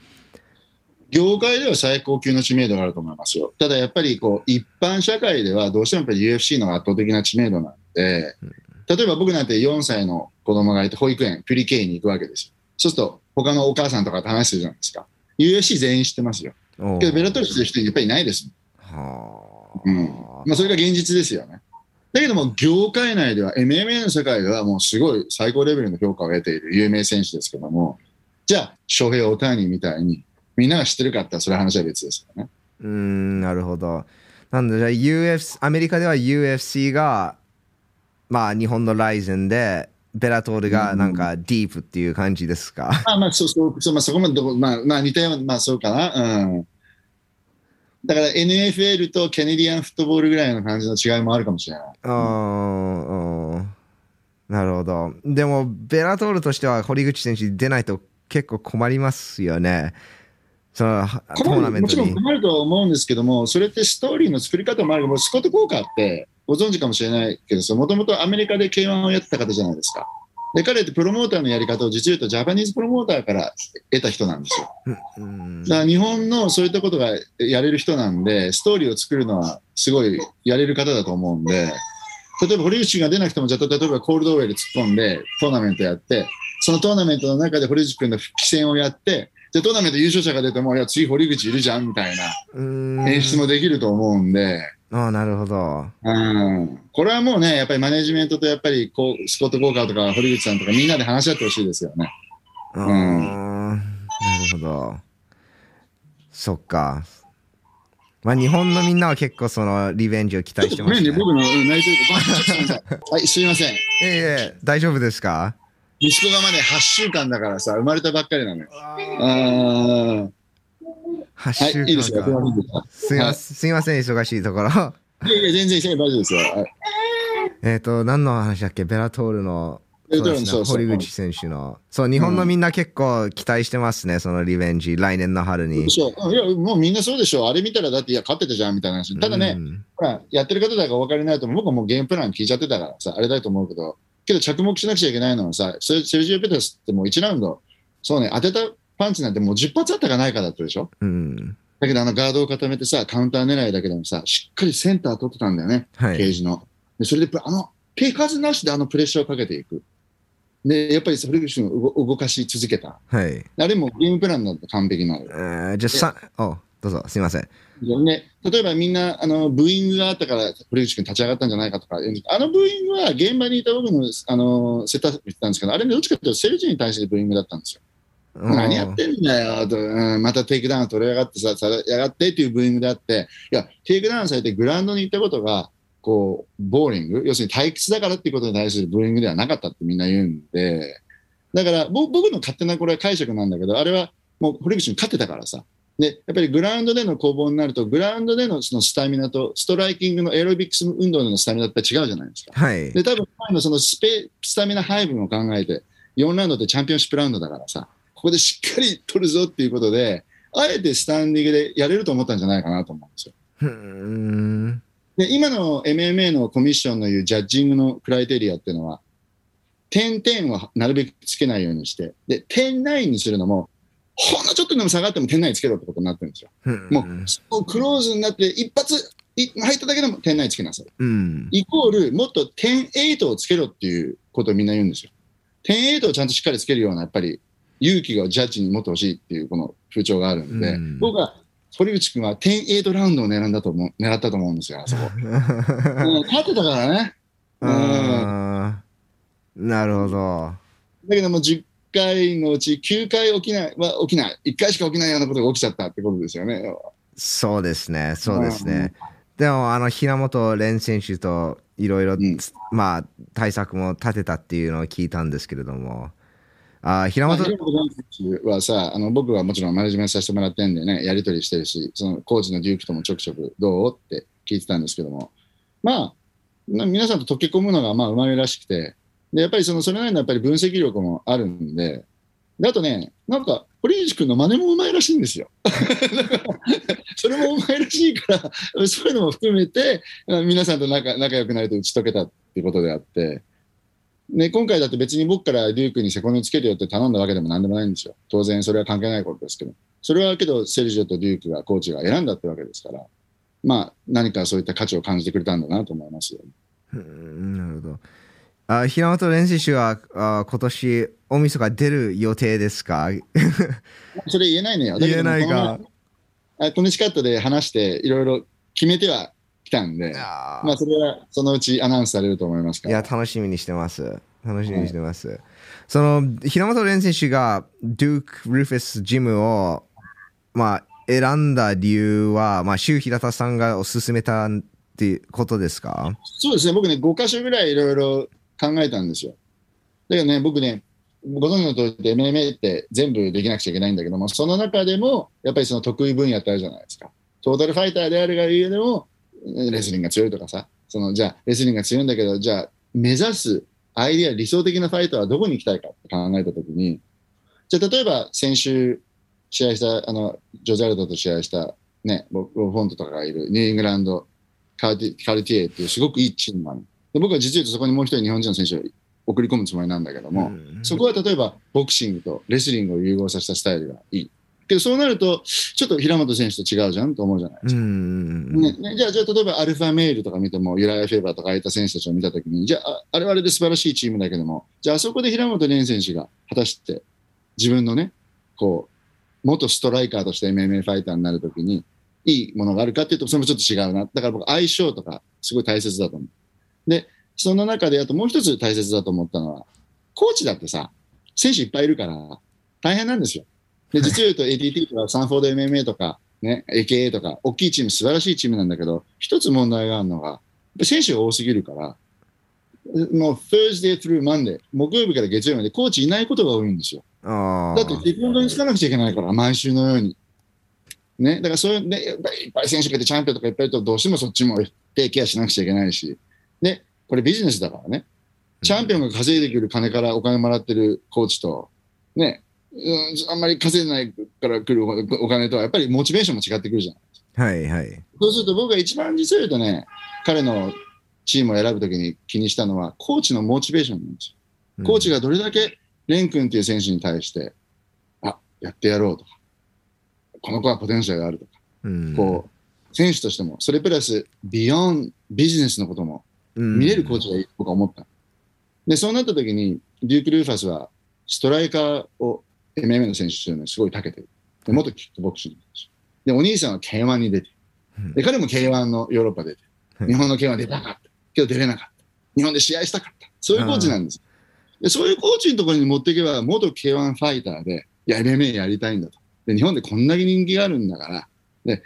業界では最高級の知名度があると思いますよ。ただやっぱりこう一般社会ではどうしてもやっぱり UFC の圧倒的な知名度なんで、例えば僕なんて4歳の子供がいて保育園、ピュリケイに行くわけですよ。そうすると他のお母さんとかと話してるじゃないですか。UFC 全員知ってますよ。けどベラトル知ってる人やっぱりいないです。はあうん。まあそれが現実ですよね。だけども業界内では MMA の世界ではもうすごい最高レベルの評価を得ている有名選手ですけども、じゃあ、翔平大谷みたいにみんなが知ってるかってそれは話は別ですよね。うーん、なるほど。なんで、じゃあ UFC、アメリカでは UFC が、まあ、日本のライゼンで、ベラトールがなんかディープっていう感じですか？まあまあ、そうそう、そうまあ、そこまでどこ、まあ、まあ、似たような、まあ、そうかな。うん。だから NFL とキャネディアンフットボールぐらいの感じの違いもあるかもしれない。うーん、うんなるほど。でも、ベラトールとしては堀口選手出ないと結構困りますよね。そのトーナメンもちトに。ろん困るとは思うんですけども、それってストーリーの作り方もあるけど、スコット・コーカーってご存知かもしれないけど、もともとアメリカで K1 をやってた方じゃないですか。で、彼ってプロモーターのやり方を実を言うとジャパニーズプロモーターから得た人なんですよ。うんだから日本のそういったことがやれる人なんで、ストーリーを作るのはすごいやれる方だと思うんで、例えば堀内が出なくても、じゃあ例えばコールドウェイで突っ込んでトーナメントやって、そのトーナメントの中で堀内君の復帰戦をやって、でトーナメント優勝者が出ても、いや、次堀口いるじゃんみたいな演出もできると思うんで、ああ、なるほど。うん、これはもうね、やっぱりマネジメントとやっぱりこうスコット・コーカーとか堀口さんとかみんなで話し合ってほしいですよね。あーなるほど。そっか。まあ、日本のみんなは結構そのリベンジを期待してますね。僕のうん泣いてるごめんちょっとすみません。はい、すみません。ええええ大丈夫ですか？息子がまだ8週間だからさ、生まれたばっかりなのよ。あ ?8 ー週はい、いいです。すいますいません、忙しいところ。いやいや、全然、大丈夫ですよ。はいえっと、何の話だっけ？ベラトールの。そう堀口選手の。そう、日本のみんな結構期待してますね、そのリベンジ、来年の春に。そういや、もうみんなそうでしょう。あれ見たら、だって、いや、勝ってたじゃんみたいな話。ただね、うんほら、やってる方だからお分かりになると思う、僕はもうゲームプラン聞いちゃってたからさ、あれだと思うけど、けど着目しなくちゃいけないのはさ、セセルジオ・ペテスってもう1ラウンド、そうね、当てたパンチなんてもう10発あったかないかだったでしょ？うん。だけど、あのガードを固めてさ、カウンター狙いだけでもさ、しっかりセンター取ってたんだよね。はい。ケージの。でそれで、あの、手数なしであのプレッシャーをかけていく。で、やっぱり堀口を動動かし続けた。はい。あれもゲームプランだと完璧なのよ。えーじゃあ、さ、おどどうぞ、すみません。ね、例えばみんなあのブーイングがあったから堀内君立ち上がったんじゃないかとかあのブーイングは現場にいた僕のあのセットアップ言ってたんですけど、あれどっちかというとセルジに対してブーイングだったんですよ。何やってんだよと、うん、またテイクダウン取れやがってさ、さやがってっていうブーイングであって、いや、テイクダウンされてグラウンドに行ったことが、こう、 boring、要するに退屈だからっていうことに対するブーイングではなかったってみんな言うんで、だからぼ僕の勝手なこれは解釈なんだけど、あれはもう堀口に勝ってたからさ。で、やっぱりグラウンドでの攻防になると、グラウンドでのそのスタミナと、ストライキングのエアロビクス運動でのスタミナって違うじゃないですか。はい。で、多分前のそのスペスタミナ配分を考えて、4ラウンドってチャンピオンシップラウンドだからさ、ここでしっかり取るぞっていうことで、あえてスタンディングでやれると思ったんじゃないかなと思うんですよ。うーん。で、今の MMA のコミッションの言うジャッジングのクライテリアっていうのは、点々をなるべくつけないようにして、で、点9にするのも、ほんのちょっとでも下がっても点9つけろってことになってるんですよ。もう、クローズになって一発い入っただけでも点9つけなさい。うん。イコール、もっと点8をつけろっていうことをみんな言うんですよ。点8をちゃんとしっかりつけるような、やっぱり勇気がジャッジに持ってほしいっていうこの風潮があるんで、うん僕は堀内君は点8ラウンドを狙んだと思う狙ったと思うんですよ、あそこ。うん勝ってたからね。うんなるほど。だけども10回のうち9回起きないは起きない。1回しか起きないようなことが起きちゃったってことですよね。そうですね、そうですね。でも、あの、平本蓮選手といろいろん、まあ、対策も立てたっていうのを聞いたんですけれども、あ平、本、選手はさ、あの僕はもちろんマネジメントさせてもらってんでね、やり取りしてるし、そのコーチのデュークともちょくちょくどうって聞いてたんですけども、まあ、皆さんと溶け込むのがまあうまいらしくて、でやっぱりそのそれなりのやっぱり分析力もあるんで、であとね、なんか、堀内君の真似もうまいらしいんですよ。それもうまいらしいから、そういうのも含めて、皆さんと仲仲良くなると打ち解けたっていうことであって、ね、今回だって別に僕からデュークにセコンドにつけるよって頼んだわけでもなんでもないんですよ。当然それは関係ないことですけど。それはけど、セルジオとデュークが、コーチが選んだってわけですから、まあ、何かそういった価値を感じてくれたんだなと思いますよ。うんなるほど。あ平本蓮選手はあ今年、大晦日出る予定ですか？それ言えないのよ。言えないか。このあコネチカットで話して、いろいろ決めてはきたんで、まあ、それはそのうちアナウンスされると思いますから。いや、楽しみにしてます。楽しみにしてます。その、平本蓮選手が、デューク・ルーフェス・ジムを、まあ、選んだ理由は、まあ、周平田さんがおすすめたっていうことですか？そうですね、僕ね、5箇所ぐらいいろいろ考えたんですよ。だけどね、僕ね、ご存知の通りで MMA って全部できなくちゃいけないんだけども、その中でも、やっぱりその得意分野ってあるじゃないですか。トータルファイターであるがゆえでも、レスリングが強いとかさ、そのじゃあ、レスリングが強いんだけど、じゃあ、目指すアイディア、理想的なファイターはどこに行きたいかって考えたときに、じゃあ、例えば先週試合した、あの、ジョザルドと試合した、ね、ボボフォントとかがいるニューイングランドカルティカルティエっていうすごくいいチームがあるで僕は実を言うとそこにもう一人日本人の選手を送り込むつもりなんだけども、うんそこは例えばボクシングとレスリングを融合させたスタイルがいい。けどそうなると、ちょっと平本選手と違うじゃんと思うじゃないでうすか。ん。ねね、じゃあ、じゃあ例えばアルファメールとか見ても、ユライア・フェーバーとかああいった選手たちを見たときに、じゃあ、ああれはあれで素晴らしいチームだけども、じゃあ、あそこで平本蓮選手が果たして自分のね、こう、元ストライカーとして MMA ファイターになるときに、いいものがあるかっていうと、それもちょっと違うな。だから僕、相性とか、すごい大切だと思う。で、その中で、あともう一つ大切だと思ったのは、コーチだってさ、選手いっぱいいるから、大変なんですよ。で、実を言うと ATT とかサンフォード MMA とか、ね、AKA とか、大きいチーム、素晴らしいチームなんだけど、一つ問題があるのが、選手が多すぎるから、もう Thursday through Monday、木曜日から月曜日までコーチいないことが多いんですよ。あだって、セコンドにつかなくちゃいけないから、毎週のように。ね、だからそういう、ね、いっぱい選手がいてチャンピオンとかいっぱいいると、どうしてもそっちも手ケアしなくちゃいけないし、で、これビジネスだからね、チャンピオンが稼いでくる金からお金もらってるコーチと、ね、うん、あんまり稼いでないから来るお金とは、やっぱりモチベーションも違ってくるじゃん。はいはい。そうすると僕が一番実を言うとね、彼のチームを選ぶときに気にしたのは、コーチのモチベーションなんですよ。コーチがどれだけレン君っていう選手に対して、あ、やってやろうとか、この子はポテンシャルがあるとか、うん、こう、選手としても、それプラス、ビヨンビジネスのこともうん見れるコーチがいいと僕は思った。で、そうなった時に、デューク・ルーファスは、ストライカーを MMA の選手というのにすごい長けてる。で元キックボクシング。で、お兄さんは K1 に出て、で、彼も K1 のヨーロッパ出て、日本の K1 出たかった。けど出れなかった。日本で試合したかった。そういうコーチなんです。でそういうコーチのところに持っていけば、元 K1 ファイターで、いや、MMA やりたいんだと。で、日本でこんだけ人気があるんだから、で、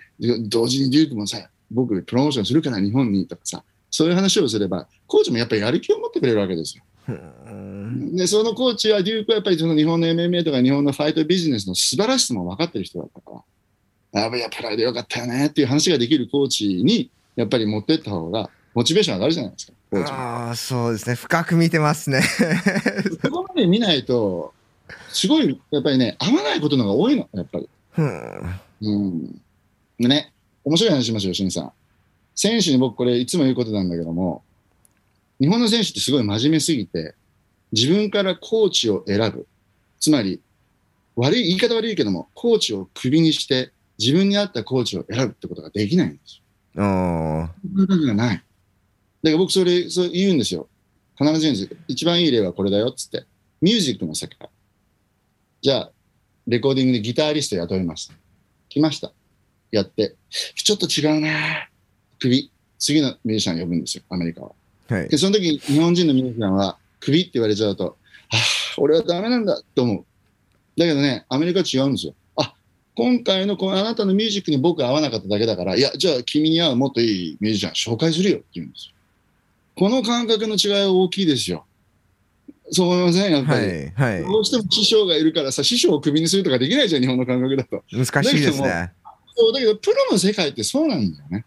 同時にデュークもさ、僕、プロモーションするから日本にとかさ、そういう話をすれば、コーチもやっぱりやる気を持ってくれるわけですよ。で、そのコーチは、デュークはやっぱりその日本の MMA とか日本のファイトビジネスの素晴らしさも分かってる人だったから、やっぱりプライドよかったよねっていう話ができるコーチに、やっぱり持ってった方が、モチベーション上がるじゃないですか。コーチもああ、そうですね。深く見てますね。そこまで見ないと、すごい、やっぱりね、合わないことのが多いの、やっぱり。うんうん。でね、面白い話しましょう、しんさん。選手に僕これいつも言うことなんだけども、日本の選手ってすごい真面目すぎて、自分からコーチを選ぶ。つまり、悪い、言い方悪いけども、コーチをクビにして、自分に合ったコーチを選ぶってことができないんですよ。おー感覚がない。だから僕それ、そう言うんですよ。必ず言うんですよ。一番いい例はこれだよっつって。ミュージックの世界。じゃあ、レコーディングでギタリスト雇います。来ました。やって。ちょっと違うな首。次のミュージシャン呼ぶんですよ、アメリカは。はいで、。その時に日本人のミュージシャンは、首って言われちゃうと、はあ、俺はダメなんだと思う。だけどね、アメリカは違うんですよ。あ、今回のこのあなたのミュージックに僕は合わなかっただけだから、いや、じゃあ君に合うもっといいミュージシャン紹介するよって言うんですよ。この感覚の違いは大きいですよ。そう思いません？やっぱはり。い。はい。どうしても師匠がいるからさ、師匠をクビにするとかできないじゃん、日本の感覚だと。難しいですね。そうだけど、プロの世界ってそうなんだよね。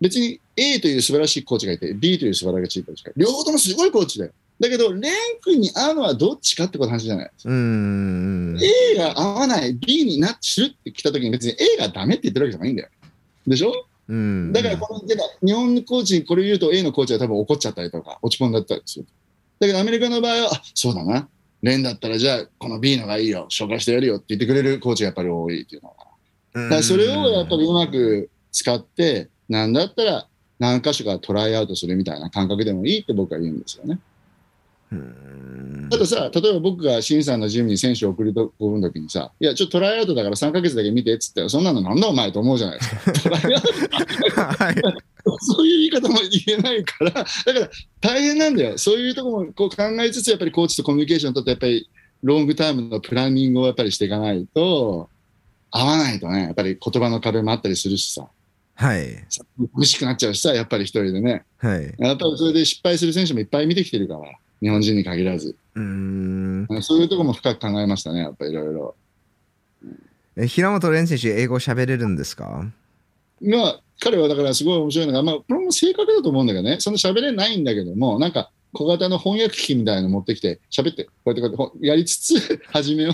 別に A という素晴らしいコーチがいて、B という素晴らしいコーチがいて、両方ともすごいコーチだよ。だけど、レン君に合うのはどっちかってことの話じゃない。うーん。A が合わない、B になってするって来た時に別に A がダメって言ってるわけじゃないんだよ。でしょ？うん。だからこの、で日本のコーチにこれ言うと A のコーチは多分怒っちゃったりとか、落ち込んだったりする。だけどアメリカの場合は、あ、そうだな。レンだったらじゃあこの B のがいいよ、紹介してやるよって言ってくれるコーチがやっぱり多いっていうのが。うんだからそれをやっぱりうまく使って、なんだったら何箇所かトライアウトするみたいな感覚でもいいって僕は言うんですよね。うんたださ、例えば僕が新さんのジムに選手を送り込むときにさ、いや、ちょっとトライアウトだから3ヶ月だけ見てっつったら、そんなのなんだお前と思うじゃないですか。トライアウトはい。そういう言い方も言えないから、だから大変なんだよ。そういうところもこう考えつつ、やっぱりコーチとコミュニケーションを取って、やっぱりロングタイムのプランニングをやっぱりしていかないと、合わないとね、やっぱり言葉の壁もあったりするしさ、はい。苦しくなっちゃうしさ、やっぱり一人でね。はい。やっぱりそれで失敗する選手もいっぱい見てきてるから、日本人に限らず。うーん。そういうところも深く考えましたね、やっぱりいろいろ。え平本蓮選手、英語喋れるんですか？まあ、彼はだからすごい面白いのが、まあ、これも正確だと思うんだけどね、その喋れないんだけども、なんか小型の翻訳機みたいなの持ってきて、喋って、こうやってこうやってほやりつつ、初めは、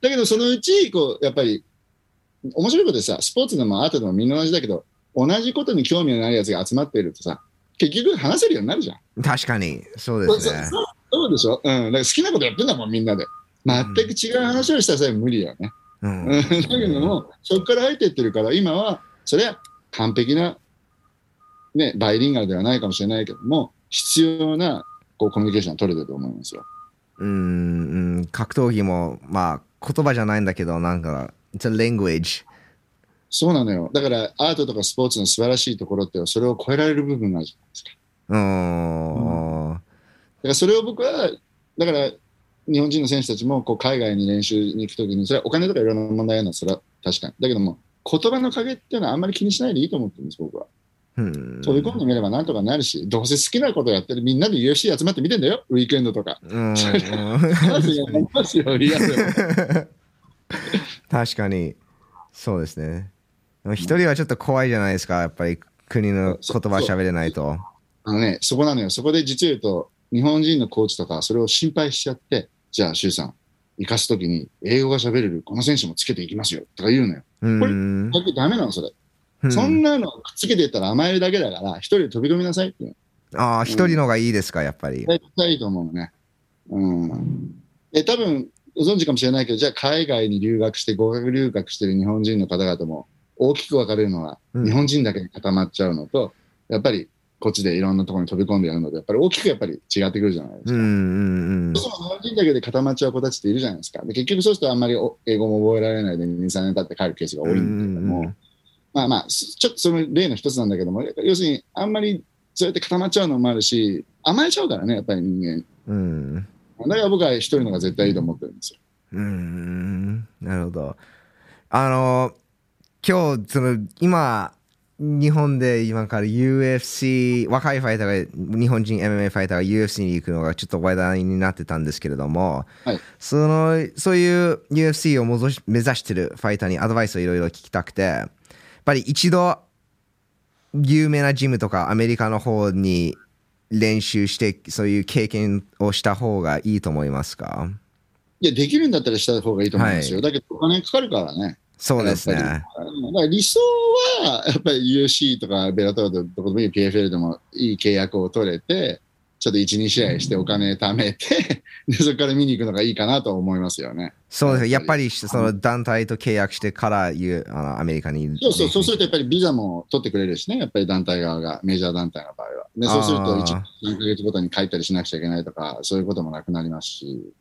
だけどそのうち、こう、やっぱり、面白いことでさ、スポーツでもアートでもみんな同じだけど、同じことに興味のないやつが集まっているとさ、結局話せるようになるじゃん。確かに、そうですね。そうでしょ？うん。だから好きなことやってんだもん、みんなで。全く違う話をしたらそれは無理よね。うんうんだけども、そこから入っていってるから、今は、それは完璧な、ね、バイリンガルではないかもしれないけども、必要なこうコミュニケーションが取れてると思いますよ。うんうん、格闘技も、まあ、言葉じゃないんだけど、なんか、it's a language。そうなのよ。だから、アートとかスポーツの素晴らしいところって、それを超えられる部分があるじゃないですか。うーん。だから、それを僕は、だから、日本人の選手たちもこう海外に練習に行くときに、それはお金とかいろんな問題あるのは、それは確かに。だけども、言葉の影っていうのはあんまり気にしないでいいと思ってるんです、僕は。うん飛び込んでみればなんとかなるし、どうせ好きなことやってるみんなで UFC 集まって見てんだよ、ウィークエンドとか。うんまずやりますよ、リアル。確かに、そうですね。一人はちょっと怖いじゃないですか、やっぱり国の言葉喋れないと。あのね、そこなのよ。そこで実を言うと、日本人のコーチとか、それを心配しちゃって、じゃあ、周さん、行かすときに、英語が喋れる、この選手もつけていきますよ、とか言うのよ。うんだってダメなの、それ。うんそんなのくっつけていったら甘えるだけだから、一人で飛び込みなさいっていうああ、一人のがいいですか、やっぱり。絶対いいと思うね。うん。え、多分、ご存知かもしれないけど、じゃあ海外に留学して、語学留学してる日本人の方々も、大きく分かれるのは、うん日本人だけに固まっちゃうのと、やっぱりこっちでいろんなところに飛び込んでやるので、やっぱり大きくやっぱり違ってくるじゃないですか。うんうんうんどうしても日本人だけで固まっちゃう子たちっているじゃないですか。で結局そうするとあんまりお英語も覚えられないで2、3年経って帰るケースが多いんだけども、うんうんうんまあまあ、すちょっとその例の一つなんだけども、要するにあんまりそうやって固まっちゃうのもあるし、甘えちゃうからね、やっぱり人うん間。だから僕は一人のが絶対いいと思ってるんですよ。うんなるほど。あの今日その今日本で今から UFC 若いファイターが日本人 MMA ファイターが UFC に行くのがちょっと話題になってたんですけれども、はい。そのそういう UFC をもぞし目指してるファイターにアドバイスをいろいろ聞きたくてやっぱり一度有名なジムとかアメリカの方に練習してそういう経験をした方がいいと思いますか？いや、できるんだったらした方がいいと思うんですよ。だけどお金かかるからね。そうですねだから理想は、やっぱり UC とかベラトールとどこでもいい PFL でもいい契約を取れて、ちょっと1、2試合してお金貯めて、でそこから見に行くのがいいかなと思いますよね。そうです。やっぱりその団体と契約してからいうあのアメリカに。そうそう、そうするとやっぱりビザも取ってくれるしね、やっぱり団体側が、メジャー団体の場合は。で、そうするとあー1、3ヶ月ごとに帰ったりしなくちゃいけないとか、そういうこともなくなりますし、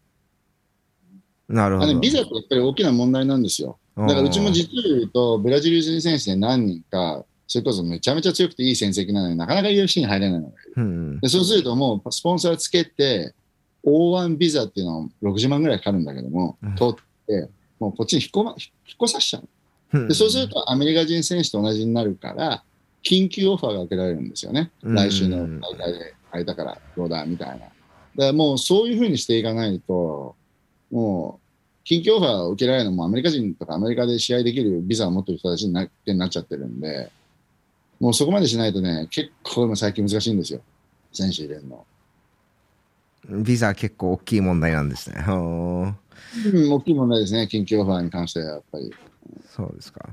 なるほど。ビザってやっぱり大きな問題なんですよ。だからうちも実を言うと、ブラジル人選手で何人か、それこそめちゃめちゃ強くていい戦績なのになかなか UFC に入れないの。うん。でそうするともうスポンサーつけて、O1 ビザっていうのを60万ぐらいかかるんだけどもうん、取って、もうこっちに引っ込,、ま、引っ越さしちゃう。うんでそうするとアメリカ人選手と同じになるから、緊急オファーが受けられるんですよね。うん来週の大会で空いたからどうだみたいな。だからもうそういうふうにしていかないと、もう緊急オファーを受けられるのもアメリカ人とかアメリカで試合できるビザを持ってる人たちになってなっちゃってるんで、もうそこまでしないとね、結構今最近難しいんですよ。選手入れるの。ビザ結構大きい問題なんですね。うん、大きい問題ですね、緊急オファーに関してはやっぱり。そうですか。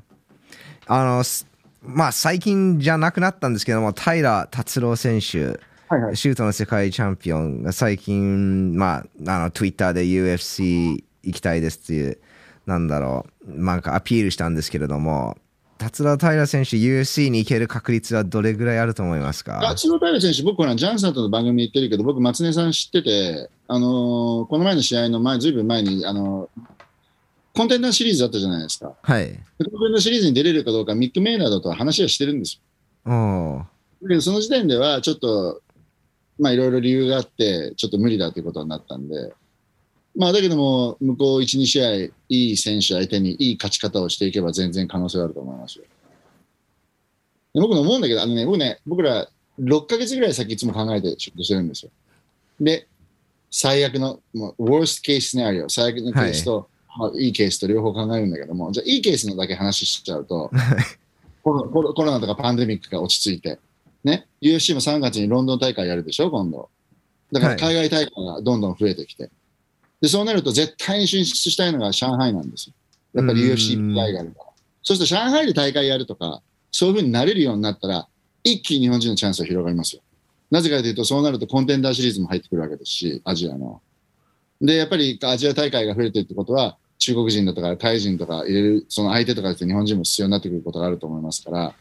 あの、すまあ最近じゃなくなったんですけども、平達郎選手、はいはい。シュートの世界チャンピオンが最近、まあ、あの、Twitter で UFC 行きたいですっていう、なんだろう、なんかアピールしたんですけれども、達郎平選手、UFC に行ける確率はどれぐらいあると思いますか？あ、千代平選手、僕ほら、ジャンさんとの番組に行ってるけど、僕、松根さん知ってて、あのーこの前の試合の前、ずいぶん前に、あのーコンテンダーシリーズだったじゃないですか。はい。でコンテンダーシリーズに出れるかどうか、ミック・メイナードとは話はしてるんですよ。だけど、その時点では、ちょっと、まあ、いろいろ理由があって、ちょっと無理だということになったんで、まあ、だけども、向こう1、2試合、いい選手相手にいい勝ち方をしていけば、全然可能性はあると思いますよ。で僕も思うんだけど、あのね、僕ね、僕ら6ヶ月ぐらい先いつも考えて仕事してるんですよ。で、最悪の、もう、worst case scenario、最悪のケースと、まあ、いいケースと両方考えるんだけども、じゃあ、いいケースのだけ話しちゃうと、コロコロコロナとかパンデミックが落ち着いて、ね、UFC も3月にロンドン大会やるでしょ、今度。だから海外大会がどんどん増えてきて。で、そうなると絶対に進出したいのが上海なんですよ。やっぱりうん UFC 大会があるから。そうすると上海で大会やるとか、そういうふうになれるようになったら、一気に日本人のチャンスは広がりますよ。なぜかというと、そうなるとコンテンダーシリーズも入ってくるわけですし、アジアの。で、やっぱりアジア大会が増えてるってことは、中国人だとかタイ人とか入れる、その相手とかって日本人も必要になってくることがあると思いますから、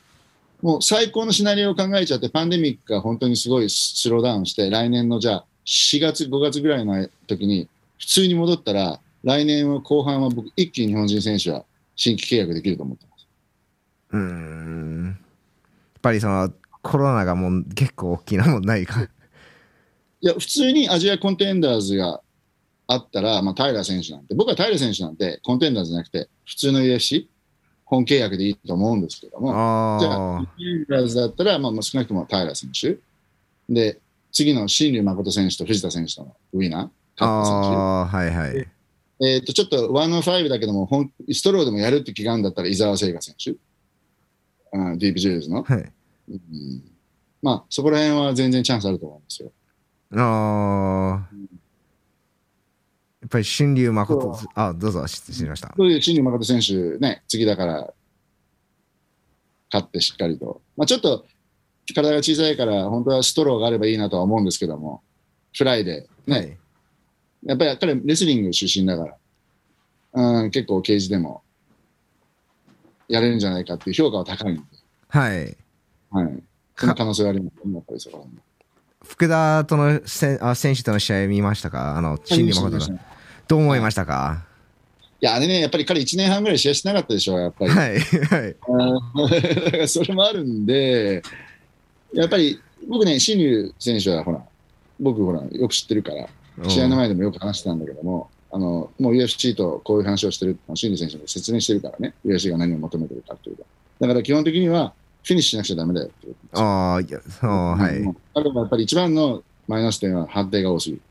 もう最高のシナリオを考えちゃって、パンデミックが本当にすごいスローダウンして、来年のじゃあ4月、5月ぐらいの時に普通に戻ったら、来年は後半は僕、一気に日本人選手は新規契約できると思ってます。うーん。やっぱりそのコロナがもう結構大きな問題か。いや、普通にアジアコンテンダーズがあったら、まあ、平選手なんて、僕は平選手なんて、コンテンダーズじゃなくて、普通の UFC、本契約でいいと思うんですけども、じゃあ、あコンテンダーズだったら、まあ、少なくとも平選手。で、次の新竜誠選手と藤田選手とのウィナー、あ。ああ、はいはい。えっ、と、ちょっと1 on 5だけども、本ストローでもやるって気があるんだったら、伊沢聖華選手。うん、ディープジュールズの。はい。うん、まあ、そこら辺は全然チャンスあると思うんですよ。ああ。やっぱり新竜誠、あ、どうぞ、失礼しました。そういう新竜誠選手ね、次だから、勝ってしっかりと。まあ、ちょっと、体が小さいから、本当はストローがあればいいなとは思うんですけども、フライで、ね、はい。やっぱり彼、レスリング出身だから、うん、結構、ケージでも、やれるんじゃないかっていう評価は高いんで、はい。はい。その可能性がありますね、やっぱりそこ福田とのせあ選手との試合見ましたか？あの、心理誠の。どう思いましたか？いや、あれね、やっぱり彼1年半ぐらい試合してなかったでしょ、やっぱり。はい、はい。だからそれもあるんで、やっぱり僕ね、新竜選手はほら、僕ほら、よく知ってるから、試合の前でもよく話してたんだけども、あのもう UFC とこういう話をしてる新竜選手も説明してるからね、UFC が何を求めてるかっていうか。だから基本的には、フィニッシュしなくちゃだめだよってああ、いや、そう、はい。彼はやっぱり一番のマイナス点は判定が多すぎる。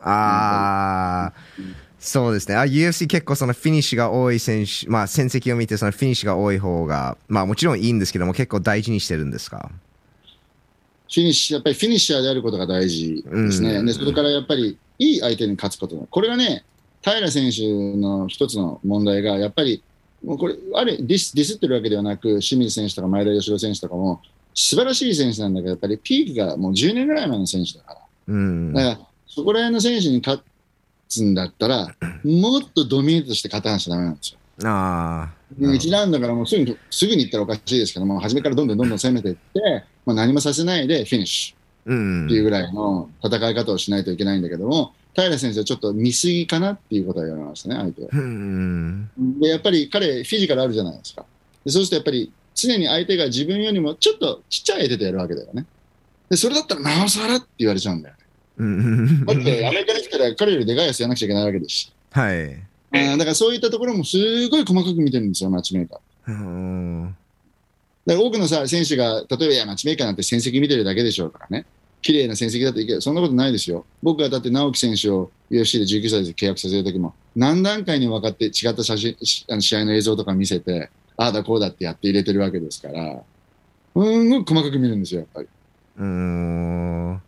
ああ、そうですね。あ UFC 結構そのフィニッシュが多い選手、まあ戦績を見てそのフィニッシュが多い方が、まあもちろんいいんですけども結構大事にしてるんですか？フィニッシュ、やっぱりフィニッシャーであることが大事ですね。うんで、それからやっぱりいい相手に勝つこと。これがね、平良選手の一つの問題が、やっぱり、もうこれ、あれディス、ディスってるわけではなく、清水選手とか前田吉朗選手とかも、素晴らしい選手なんだけど、やっぱりピークがもう10年ぐらい前の選手だから。うん。だから、そこら辺の選手に勝つんだったら、もっとドミネートして勝たなきゃダメなんですよ。あで1ラウンドからもうすぐにすぐに言ったらおかしいですけども、初めからどんどんどんどん攻めていって、まあ、何もさせないでフィニッシュ。っていうぐらいの戦い方をしないといけないんだけども、平選手はちょっと見すぎかなっていうことは言われましたね、相手は。うん。で、やっぱり彼、フィジカルあるじゃないですか。でそうするとやっぱり常に相手が自分よりもちょっとちっちゃい相手とやるわけだよね。で、それだったらなおさらって言われちゃうんだよね。うん。だってアメリカに来たら彼よりでかいやつやらなくちゃいけないわけですし。はい。あーだからそういったところもすごい細かく見てるんですよ、マッチメーカー。うん。だから多くのさ選手が、例えばいや、マッチメーカーなんて戦績見てるだけでしょとかね、綺麗な戦績だといいけど、そんなことないですよ。僕がだって直樹選手を UFC で19歳で契約させるときも、何段階に分かって違った写真しあの試合の映像とか見せて、ああだこうだってやって入れてるわけですから、うん細かく見るんですよ、やっぱり。うん。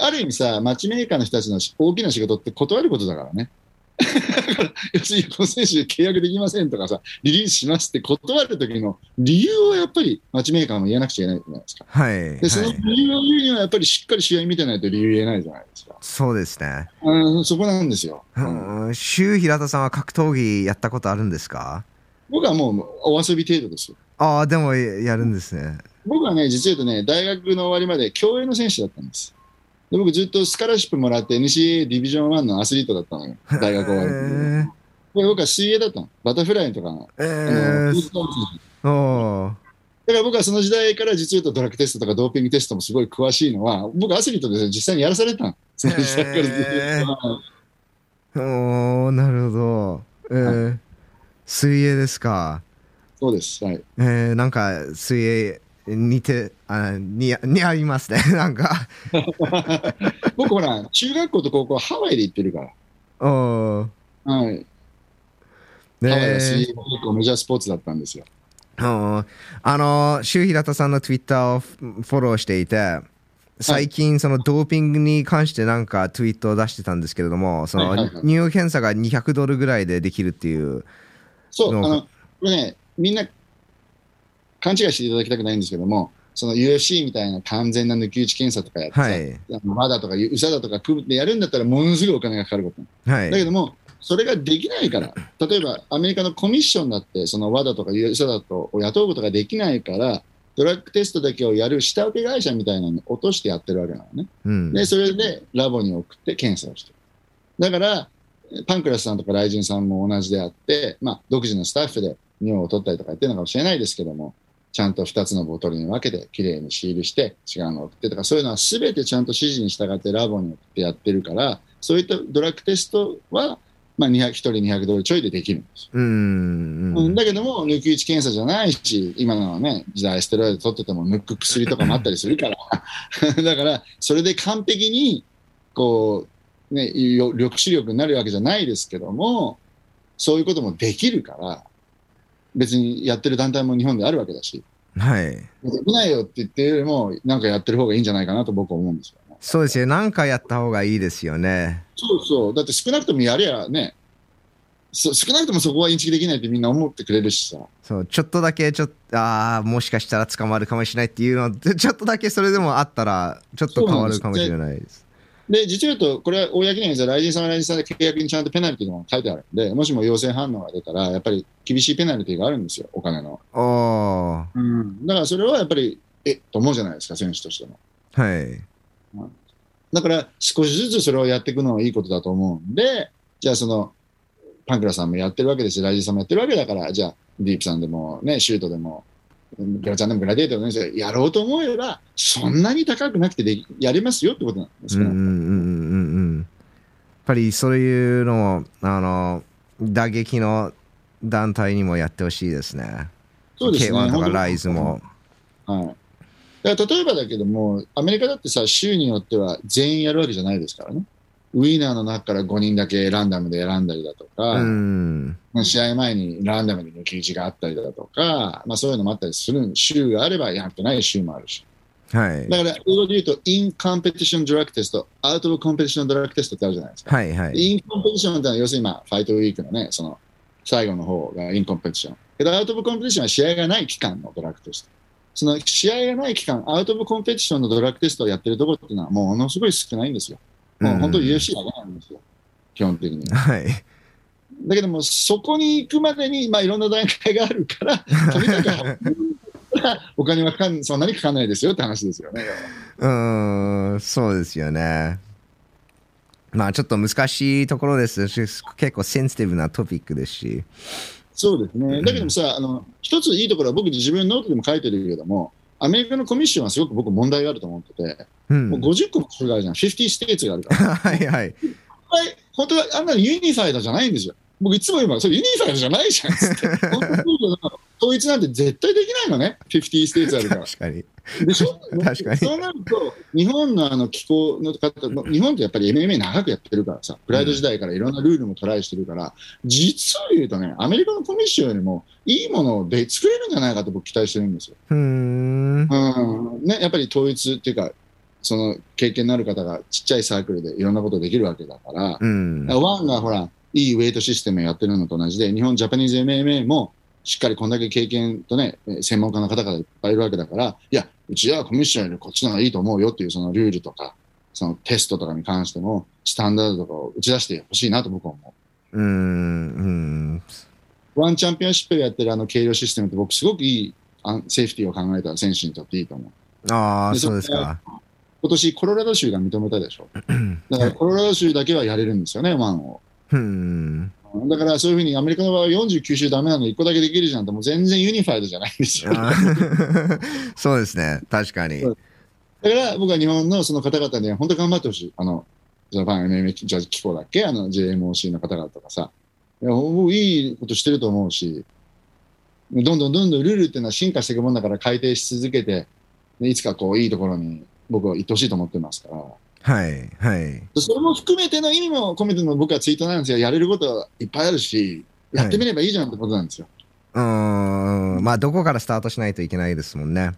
ある意味さ、マッチメーカーの人たちのし大きな仕事って断ることだからね。だから、要するにこの選手契約できませんとかさ、リリースしますって断る時の理由をやっぱりマッチメーカーも言えなくちゃいけないじゃないですか。はい。で、そのはい。理由を言うにはやっぱりしっかり試合見てないと理由言えないじゃないですか。そうですね。うん、そこなんですよ。うんうん。周平田さんは格闘技やったことあるんですか？僕はもうお遊び程度ですよ。ああ、でもやるんですね。僕はね、実は言うとね、大学の終わりまで競泳の選手だったんです。で僕ずっとスカラシップもらって NCAA ディビジョン1のアスリートだったのよ。大学終わり。えで僕は水泳だったの。バタフライとかの。ー、えーフードコン選手おーだから僕はその時代から実は言うとドラッグテストとかドーピングテストもすごい詳しいのは、僕アスリートで実際にやらされたの。その時代からずっとへおーなるほど。えー水泳ですか。そうです。はい。えー、なんか水泳似てあ似似合いますね。なんか。僕ほら、中学校と高校はハワイで行ってるから。おーはい。ねハワイは水泳が結構メジャースポーツだったんですよ。うんあの、周平田さんのツイッターをフフォローしていて、最近、そのドーピングに関してなんかツイートを出してたんですけれども、その入検査が200ドルぐらいでできるっていう。そう、あの、これね、みんな勘違いしていただきたくないんですけども、その UFC みたいな完全な抜き打ち検査とかやってさ、はい。あのマダとかウサだとか組んでやるんだったらものすごいお金がかかること。はい。だけども、それができないから、例えばアメリカのコミッションだって、その WADA とか USADA とを雇うことができないから、ドラッグテストだけをやる下請け会社みたいなのに落としてやってるわけなのね。うん。で、それでラボに送って検査をしてる。だから、パンクラスさんとかライジンさんも同じであって、まあ、独自のスタッフで尿を取ったりとかやってるのかもしれないですけども、ちゃんと2つのボトルに分けて、きれいにシールして、違うのを送ってとか、そういうのは全てちゃんと指示に従ってラボに送ってやってるから、そういったドラッグテストは、まあ、200 1人200ドルちょいでできるんです。うん。だけども、抜き打ち検査じゃないし、今のね、時代ステロイド取ってても抜く薬とかもあったりするから、だから、それで完璧に、こう、ね、よ抑止力になるわけじゃないですけども、そういうこともできるから、別にやってる団体も日本であるわけだし、はい。できないよって言ってるよりも、なんかやってる方がいいんじゃないかなと僕は思うんですよね。そうですよ。なんかやった方がいいですよね。そうそう。だって少なくともやりゃね、そ少なくともそこはインチキできないってみんな思ってくれるしさ。そう、ちょっとだけ、ちょっと、ああ、もしかしたら捕まるかもしれないっていうの、ちょっとだけそれでもあったら、ちょっと変わるかもしれないです。で、実を言うと、これは公には言うと、ライジンさんはライジンさんで契約にちゃんとペナルティーが書いてあるんで、もしも陽性反応が出たら、やっぱり厳しいペナルティーがあるんですよ、お金の。おーだからそれはやっぱり、えっと思うじゃないですか、選手としても。はい。だから少しずつそれをやっていくのはいいことだと思うんで、じゃあその、パンクラさんもやってるわけですし、ライジンさんもやってるわけだから、じゃあ、ディープさんでもね、シュートでも、グラちゃんでもグラデーターでもね、やろうと思えば、そんなに高くなくてできやれますよってことなんですね。うんうんうんうんうん。やっぱりそういうのも、あの、打撃の団体にもやってほしいですね。そうですね。K1 とかライズも。はい。だから例えばだけども、アメリカだってさ、州によっては全員やるわけじゃないですからね。ウィーナーの中から5人だけランダムで選んだりだとか、うん。試合前にランダムに抜き打ちがあったりだとか、まあ、そういうのもあったりする州があればやってない州もあるし。はい。だから、英語で言うと、インコンペティションドラッグテスト、アウトオブコンペティションドラッグテストってあるじゃないですか。はいはい。インコンペティションってのは、要するに、まあ、ファイトウィークのね、その、最後の方がインコンペティション。けど、アウトオブコンペティションは試合がない期間のドラッグテスト。その試合がない期間、アウトオブコンペティションのドラッグテストをやってるところっていうのは、ものすごい少ないんですよ。もう本当に UFC だけなんですよ。基本的に。はい。だけども、そこに行くまでに、まあ、いろんな段階があるから、とにかくお金はかかんそんなにかかんないですよって話ですよね。うーん、そうですよね。まあちょっと難しいところですし、結構センシティブなトピックですし。そうですね。だけどもさ、あの、一ついいところは僕自分のノートでも書いてるけども、アメリカのコミッションはすごく僕問題があると思ってて、うんもう50個も州があるじゃん。50 states があるから。はいはい。はい本当はあんなの unified じゃないんですよ。僕いつも言それ unified じゃないじゃんっつって。統一なんて絶対できないのね。50 states あるから。確かに。でしょ？確かにそうなると、日本のあの機構の方の、日本ってやっぱり MMA 長くやってるからさ、プライド時代からいろんなルールもトライしてるから、実を言うとね、アメリカのコミッションよりもいいもので作れるんじゃないかと僕期待してるんですよ。うーん。うん。ね、やっぱり統一っていうか、その経験のある方がちっちゃいサークルでいろんなことできるわけだから、うん。ワンがほら、いいウェイトシステムやってるのと同じで、日本ジャパニーズ MMA もしっかりこんだけ経験とね、え専門家の方々いっぱいいるわけだから、いや、うちはコミッションよりこっちの方がいいと思うよっていうそのルールとか、そのテストとかに関しても、スタンダードとかを打ち出してほしいなと僕は思うーん。うん。う。ワンチャンピオンシップでやってるあの計量システムって僕すごくいいセーフティーを考えた選手にとっていいと思う。ああ、でそうですか。今年コロラド州が認めたでしょ。だからコロラド州だけはやれるんですよね、ワンを。うん。だからそういうふうにアメリカの場合は49週ダメなの1個だけできるじゃんってもう全然ユニファイドじゃないんですよ。そうですね。確かに。そうから僕は日本のその方々には本当頑張ってほしい。あの、ジャパン MMA ジャズ機構だっけ？あの JMOC の方々とかさ。いや、もういいことしてると思うし、どんどんどんどんルールっていうのは進化していくもんだから改定し続けて、でいつかこういいところに僕は行ってほしいと思ってますから。はい。はい。それも含めての意味も込めての僕はツイートなんですよ。やれることはいっぱいあるし、やってみればいいじゃんってことなんですよ。うーん。まあ、どこからスタートしないといけないですもんね。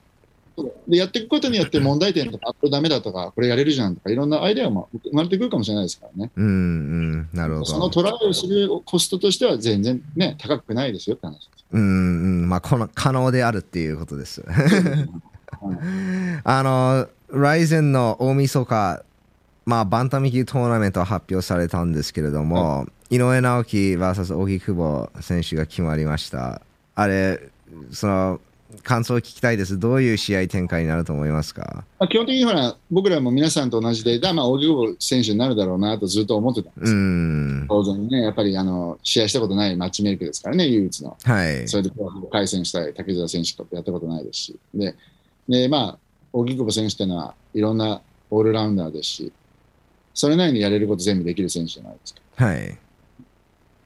でやっていくことによって問題点とか、あこれダメだとか、これやれるじゃんとか、いろんなアイデアも生まれてくるかもしれないですからね。うん、うん。なるほど。そのトライをするコストとしては全然ね、高くないですよって話です。うん、うん。まあ、この可能であるっていうことです。あの、ライゼンの大晦日、まあ、バンタム級トーナメントは発表されたんですけれども、井上直樹 VS 荻久保選手が決まりました。あれ、その、感想を聞きたいです。どういう試合展開になると思いますか？まあ、基本的にほら、僕らも皆さんと同じで、だまあ、大木久保選手になるだろうなとずっと思ってたんでうすよ。ん。当然ね、やっぱりあの試合したことないマッチメイクですからね、唯一の。はい。それで対戦したい竹澤選手とやったことないですし。で、でまあ、荻久保選手っていうのはいろんなオールラウンダーですし、それなりにやれること全部できる選手じゃないですか。はい。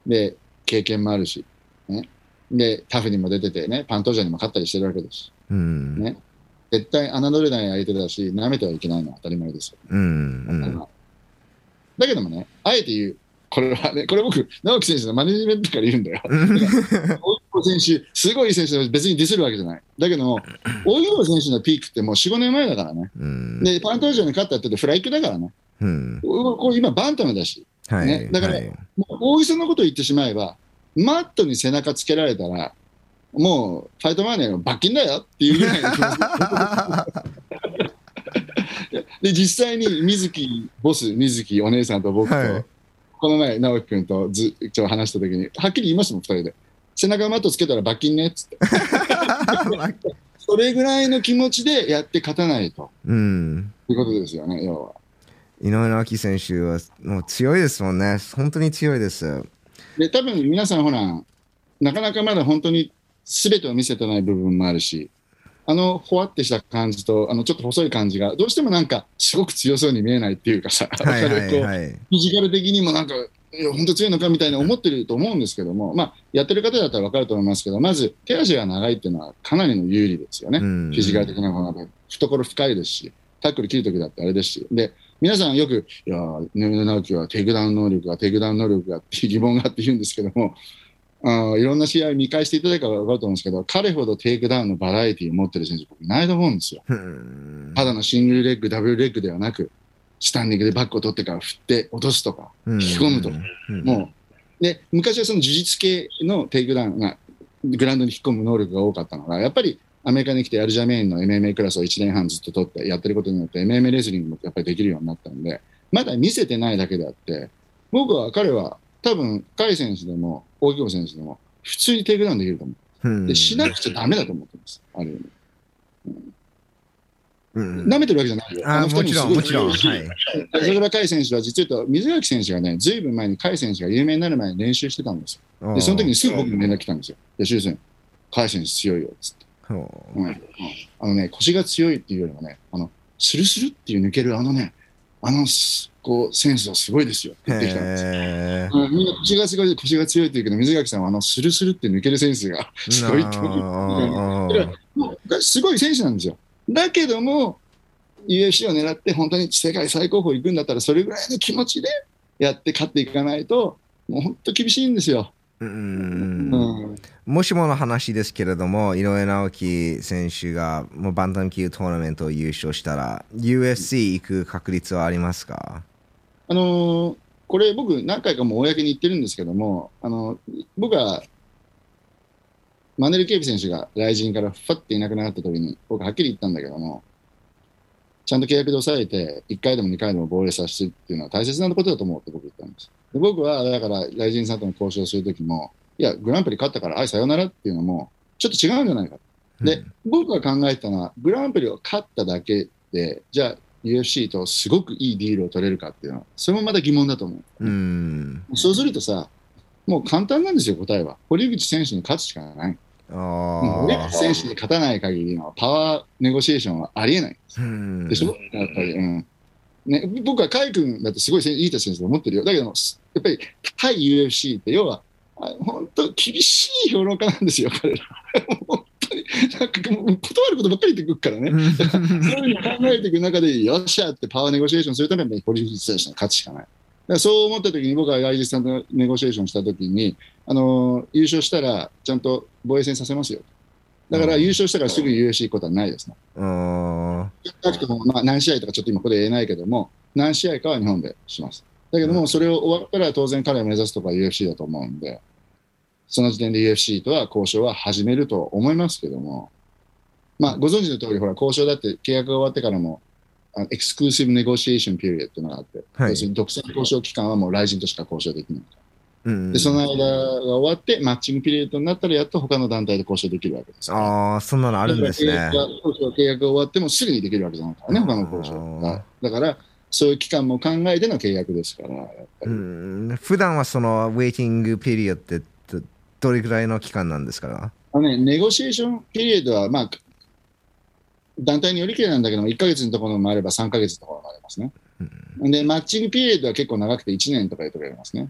で、経験もあるし、ね。で、タフにも出ててね、パントージャにも勝ったりしてるわけですし、うん。ね。絶対侮れない相手だし、舐めてはいけないのは当たり前ですよ。うん。うん。だけどもね、あえて言う、これはね、これ僕、直樹選手のマネジメントから言うんだよ。大久保選手、すごいいい選手で別にディスるわけじゃない。だけども、大久保選手のピークってもう4、5年前だからね。うん。で、パントージャに勝ったってフライ級だからね。うん。これ今、バンタムだし、はい。ねだからはいもう大げさなことを言ってしまえば、マットに背中つけられたら、もうファイトマネーの罰金だよっていうぐらいの気持ち で、実際に水木、ボス、水木、お姉さんと僕と、はいこの前、直樹君とずちょっと話した時に、はっきり言いましたもん、二人で。背中マットつけたら罰金ねっつって。それぐらいの気持ちでやって勝たないと。うん。いうことですよね、要は。井上直樹選手はもう強いですもんね。本当に強いです。で、多分皆さんほら、なかなかまだ本当に全てを見せてない部分もあるし、あのほわってした感じと、あのちょっと細い感じが、どうしてもなんか、すごく強そうに見えないっていうかさ、はいはいはい。フィジカル的にもなんか、本当強いのかみたいな思ってると思うんですけども、まあ、やってる方だったら分かると思いますけど、まず手足が長いっていうのはかなりの有利ですよね。うんフィジカル的なもので、懐深いですし、タックル切るときだってあれですし、で、皆さんよく、いやー、井上直樹はテイクダウン能力が、テイクダウン能力がって疑問があって言うんですけども、あーいろんな試合を見返していただいたら分かると思うんですけど、彼ほどテイクダウンのバラエティを持ってる選手、僕いないと思うんですよ。うん。ただのシングルレッグ、ダブルレッグではなく、スタンディングでバックを取ってから振って落とすとか、引き込むともう、で、昔はその柔術系のテイクダウンが、グラウンドに引き込む能力が多かったのが、やっぱりアメリカに来てアルジャメインの MMA クラスを1年半ずっと取ってやってることによって MMA レスリングもやっぱりできるようになったんで、まだ見せてないだけであって、僕は彼は多分、海選手でも、大久保選手でも、普通にテイクダウンできると思う。で、しなくちゃダメだと思ってます。ある意味。うん舐めてるわけじゃないよ。あのもちろん、もちろん。すごはいい。それから海選手は実は水垣選手がね、ずいぶん前に海選手が有名になる前に練習してたんですよ。で、その時にすぐ僕に連絡来たんですよ。吉井さん、甲斐選手強いよ、つって。ほううんうんあのね、腰が強いっていうよりもね、あの、スルスルっていう抜けるあのね、あのす、こう、センスはすごいですよって言ってきたんですよ。みんな腰がすごい、腰が強いって言うけど、水垣さんはあの、スルスルって抜けるセンスがすごいと思う。ーもうすごい選手なんですよ。だけども、UFC を狙って本当に世界最高峰行くんだったら、それぐらいの気持ちでやって勝っていかないと、もう本当厳しいんですよ。うんうんもしもの話ですけれども、井上直樹選手がもうバンタム級トーナメントを優勝したら、UFC 行く確率はありますか？あのーこれ僕何回かも公に言ってるんですけども、あの僕はマネル・ケープ選手が来人からファっていなくなった時に僕はっきり言ったんだけども、ちゃんと契約で抑えて1回でも2回でも防衛させるっていうのは大切なことだと思うって僕言ったんです。で僕はだから来人さんとの交渉する時も、いや、グランプリ勝ったから、はい、さよならっていうのも、ちょっと違うんじゃないか。で、僕が考えてたのは、グランプリを勝っただけで、じゃあ UFC とすごくいいディールを取れるかっていうのは、それもまた疑問だと思う。うん。そうするとさ、もう簡単なんですよ、答えは。堀口選手に勝つしかない。堀口選手に勝たない限りのパワーネゴシエーションはありえない。ーでしょ、やっぱり。うんね、僕は甲斐君だってすごい選いい選手だと思ってるよ。だけど、やっぱり対 UFC って要は、あ本当厳しい評論家なんですよ、彼ら。本当に。なんかもう断ることばっかり言ってくるからね。そういうのを考えていく中で、よっしゃってパワーネゴシエーションするために堀口選手に勝つしかない。だからそう思った時に僕は来日さんとネゴシエーションした時に、あのー優勝したらちゃんと防衛戦させますよ。だから優勝したからすぐ UFC ことはないですね。あーなくても、まあ、何試合とかちょっと今ここで言えないけども、何試合かは日本でします。だけども、それを終わったら当然彼を目指すとか UFC だと思うんで、その時点で UFC とは交渉は始めると思いますけども、まあ、ご存知の通り、ほら、交渉だって契約が終わってからも、エクスクルーシブネゴシエーションピリオドっていうのがあって、はい要するに独占交渉期間はもう来人としか交渉できない。うんで、その間が終わって、マッチングピリオドになったら、やっと他の団体で交渉できるわけです。ああ、そんなのあるんですね契約。が契約が終わってもすぐにできるわけじゃないからね、他の交渉が。だから、そういう期間も考えての契約ですから、やっぱりうん普段はそのウェイティングピリオドってどどれぐらいの期間なんですか？あのね、ネゴシエーションピリオドは、まあ、団体によりきりなんだけども、1ヶ月のところもあれば3ヶ月のところもありますね。で、マッチングピリオドは結構長くて1年とかいうところありますね。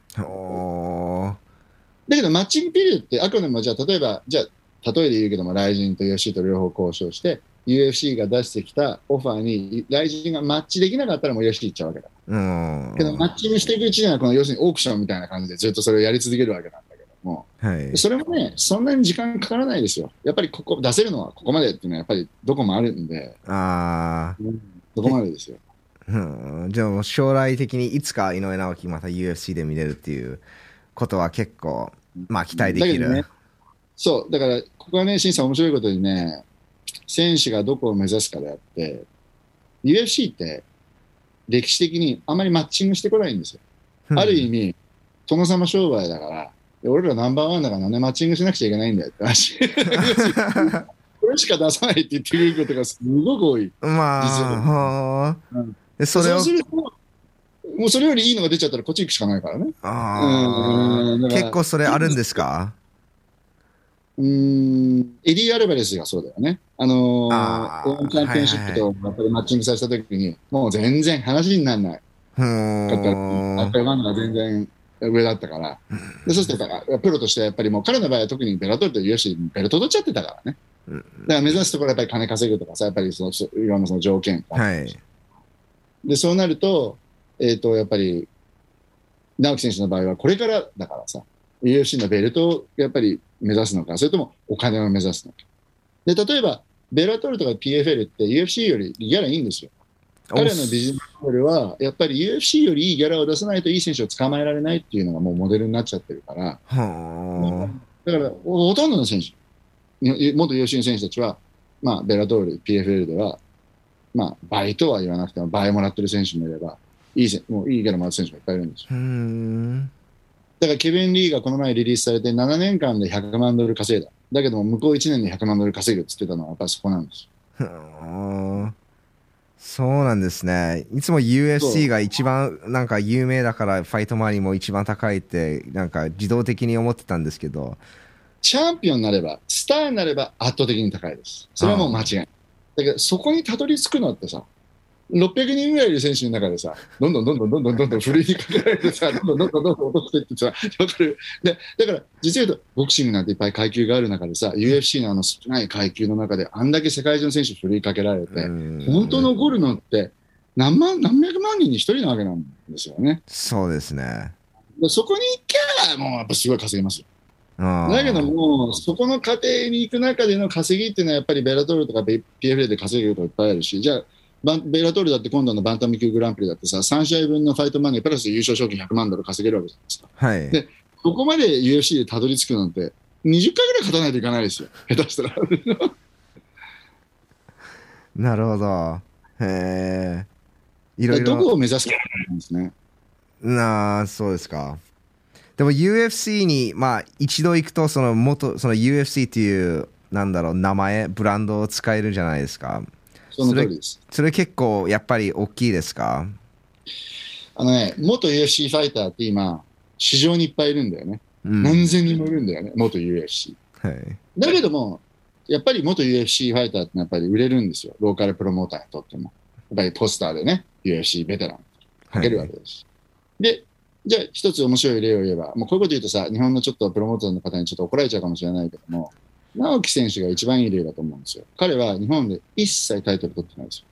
だけど、マッチングピリオドってあくまでも、じゃあ、例えば、じゃあ、例えで言うけども、ライジンと UFC と両方交渉して、UFC が出してきたオファーに、ライジンがマッチできなかったらもう UFC 行っちゃうわけだ。うんけど、マッチングしていくうちには、この要するにオークションみたいな感じでずっとそれをやり続けるわけなんだも、はい。それもね、そんなに時間かからないですよ。やっぱりここ、出せるのはここまでっていうのは、やっぱりどこもあるんで、あどこまでですよ。ん、じゃあもう将来的にいつか井上直樹また UFC で見れるっていうことは結構まあ期待できる、ねそう、だから、ここはね、審査面白いことにね、選手がどこを目指すかであって、UFC って、歴史的にあまりマッチングしてこないんですよ。ある意味、殿様商売だから、俺らナンバーワンだからなんでマッチングしなくちゃいけないんだよって話。これしか出さないって言ってくれることがすごく多い。まあ、うんでそれをもうそれよりいいのが出ちゃったらこっち行くしかないからね。あ結構それあるんですか？うーん、エディ・アルバレスがそうだよね。あのあーー、 ONEチャンピオンシップとやっぱりマッチングさせたときに、もう全然話にならない。うだったら、ーんやっぱり ONE が全然上だったから。で、そしてだから、プロとしてはやっぱりもう彼の場合は特にベラトルと UFC ベルト取っちゃってたからね。うんだから目指すところはやっぱり金稼ぐとかさ、やっぱりそのそいろんなその条件。はい。で、そうなると、えっ、と、やっぱり、直樹選手の場合はこれからだからさ、UFC のベルトをやっぱり目指すのか、それともお金を目指すのか。で、例えば、ベラトルとか PFL って UFC よりギャラいいんですよ。彼のビジネスモデルは、やっぱり UFC よりいいギャラを出さないといい選手を捕まえられないっていうのがもうモデルになっちゃってるから、はだからほほとんどの選手、に元 UFC の選手たちは、まあ、ベラトール、PFL では、まあ、倍とは言わなくても倍もらってる選手もいれば、いいせもういいギャラもらってる選手もいっぱいいるんですよ。だからケビン・リーがこの前リリースされて7年間で100万ドル稼いだ。だけども向こう1年で100万ドル稼ぐって言ってたのはやっぱりそこなんですよ。はあそうなんですね。いつも UFC が一番なんか有名だからファイトマニーも一番高いってなんか自動的に思ってたんですけど。チャンピオンになれば、スターになれば圧倒的に高いです。それはもう間違いない。だけど、そこにたどり着くのってさ、600人ぐらいいる選手の中でさ、どんどんどんどんどんどんどんどんふるいにかけられてさ、どんどんどんどんどんどん落としてってさ、わかるで、だから、実は言うと、ボクシングなんていっぱい階級がある中でさ、UFC のあの少ない階級の中で、あんだけ世界中の選手ふるいかけられて、本当残るのって、何万、何百万人に一人なわけなんですよね。そうですね。でそこに行けば、もうやっぱすごい稼げますよ。だけども、そこの過程に行く中での稼ぎっていうのは、やっぱりベラトールとか PFL で稼げることいっぱいあるし、じゃあ、ベラトールだって今度のバンタム級グランプリだってさ、3試合分のファイトマネープラス優勝賞金100万ドル稼げるわけじゃないですか。はい。でここまで UFC でたどり着くなんて、20回ぐらい勝たないといかないですよ。下手したら。なるほど。へえ。いろいどころ。を目指すかなんですね。なあ、そうですか。でも UFC に、まあ、一度行くと、その元、その UFC っていう、なんだろう、名前、ブランドを使えるじゃないですか。その通りです。それ結構、やっぱり大きいですか？あのね、元 UFC ファイターって今、市場にいっぱいいるんだよね。うん。何千人もいるんだよね、元 UFC。はい。だけども、やっぱり元 UFC ファイターってやっぱり売れるんですよ。ローカルプロモーターにとっても。やっぱりポスターでね、UFC ベテランかけるわけです。で、じゃあ一つ面白い例を言えば、もうこういうこと言うとさ、日本のちょっとプロモーターの方にちょっと怒られちゃうかもしれないけども、直樹選手が一番いい例だと思うんですよ。彼は日本で一切タイトル取ってないですよ。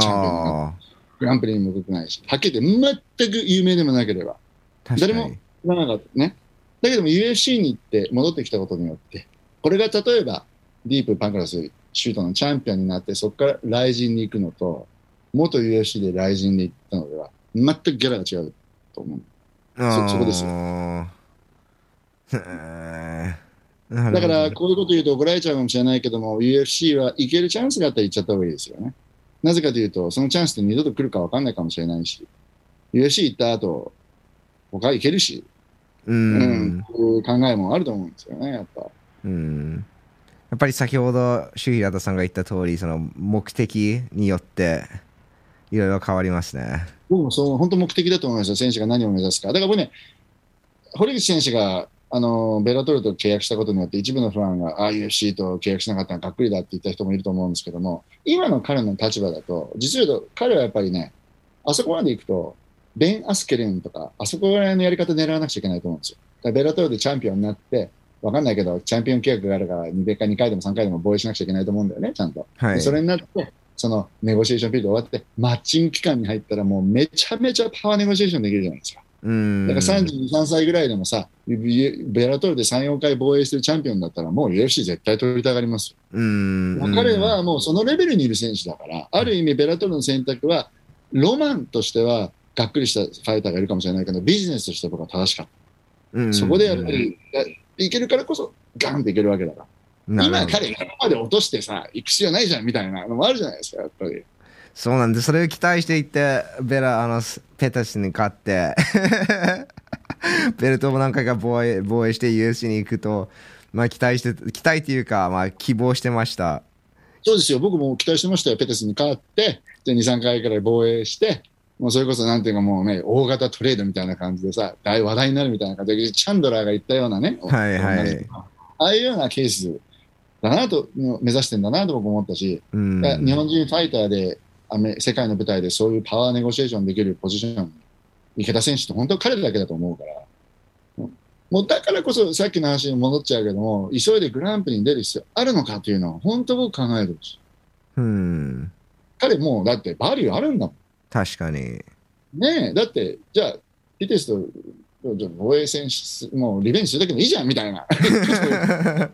チャンピオングランプリにも出てないし、はっきり言って全く有名でもなければ。誰もに。知らなかったね。だけども UFC に行って戻ってきたことによって、これが例えばディープパンクラスシュートのチャンピオンになって、そこからライジンに行くのと、元 UFC でライジンに行ったのでは、全くギャラが違うと思う。そそこですよ だから、こういうこと言うと怒られちゃうかもしれないけども、UFC は行けるチャンスがあったら行っちゃった方がいいですよね。なぜかというと、そのチャンスって二度と来るか分かんないかもしれないし、UFC 行った後、他行けるし、ううんういう考えもあると思うんですよね、やっぱ。うん。やっぱり先ほど、周平田さんが言った通り、その目的によって、いろいろ変わりますね。僕もそう、本当目的だと思いますよ、選手が何を目指すか。だから僕ね、堀口選手が、あの、ベラトルと契約したことによって、一部のファンが、ああ、UFC と契約しなかったのはがっくりだって言った人もいると思うんですけども、今の彼の立場だと、実は言うと、彼はやっぱりね、あそこまで行くと、ベン・アスケレンとか、あそこぐらいのやり方狙わなくちゃいけないと思うんですよ。だからベラトルでチャンピオンになって、わかんないけど、チャンピオン契約があるから、2回 ,2 回でも3回でも防衛しなくちゃいけないと思うんだよね、ちゃんと。はい。それになって、そのネゴシエーションピリオド終わって、マッチング期間に入ったら、もうめちゃめちゃパワーネゴシエーションできるじゃないですか。うん。だから32、3歳ぐらいでもさ、ベラトルで3、4回防衛してるチャンピオンだったら、もう UFC 絶対取りたがりますよ。うん。彼はもうそのレベルにいる選手だから、ある意味、ベラトルの選択は、ロマンとしては、がっくりしたファイターがいるかもしれないけど、ビジネスとして僕は正しかっうん、た。そこでやっぱり、いけるからこそ、ガンっていけるわけだから。今彼、ここまで落としてさ、行く必要ないじゃんみたいなのもあるじゃないですか、やっぱり。そうなんで、それを期待していって、ベラ、あの、ペタスに勝って、ベルトも何回か防衛防衛して UFC に行くと、まあ期待して、期待っていうか、まあ希望してました。そうですよ、僕も期待してましたよ、ペテスに勝って、で2、3回くらい防衛して、もうそれこそなんていうかもうね、大型トレードみたいな感じでさ、大話題になるみたいな感じで、チャンドラーが言ったようなね、はいはいああいうようなケースだなと、目指してんだなと僕思ったし、うん。日本人ファイターでアメ世界の舞台でそういうパワーネゴシエーションできるポジションに池田選手って本当彼だけだと思うから、もうだからこそさっきの話に戻っちゃうけども、急いでグランプリに出る必要あるのかというのは本当僕考えてほしい。うん。彼もうだってバリューあるんだも確かに。ん。ねえ、だってじゃあ、ピテスと防衛戦し、もうリベンジするだけでいいじゃんみたいな。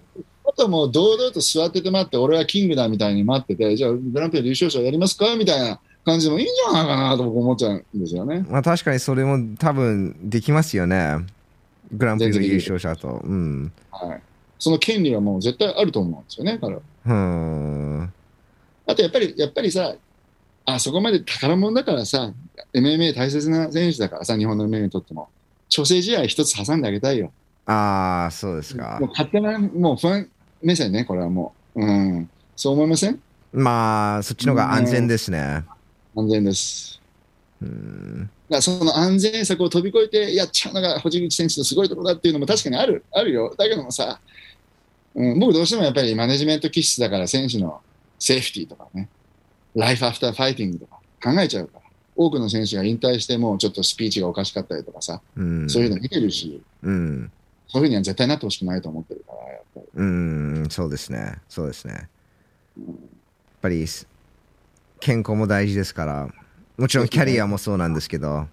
あともう堂々と座ってて待って、俺はキングだみたいに待ってて、じゃあグランプリ優勝者やりますかみたいな感じでもいいんじゃないかなと僕思っちゃうんですよね。まあ確かにそれも多分できますよね。グランプリの優勝者と。うん。はい。その権利はもう絶対あると思うんですよね、彼は。うん。あとやっぱり、やっぱりさ、あそこまで宝物だからさ、MMA 大切な選手だからさ、日本の MMA にとっても、調整試合一つ挟んであげたいよ。ああ、そうですかもう。勝手な、もうファン目線ね、これはもう。うん。そう思いません？まあ、そっちの方が安全ですね。安全です。うん。だからその安全策を飛び越えてやっちゃうのが堀口選手のすごいところだっていうのも確かにある、あるよ。だけどもさ、うん、僕どうしてもやっぱりマネジメント気質だから選手のセーフティーとかね、ライフアフターファイティングとか考えちゃうから。多くの選手が引退してもちょっとスピーチがおかしかったりとかさ、うん。そういうの見てるし、うん。そういうふうには絶対なってほしくないと思ってるから、やっぱり。うん、そうですね。そうですね。やっぱり、健康も大事ですから。もちろんキャリアもそうなんですけど。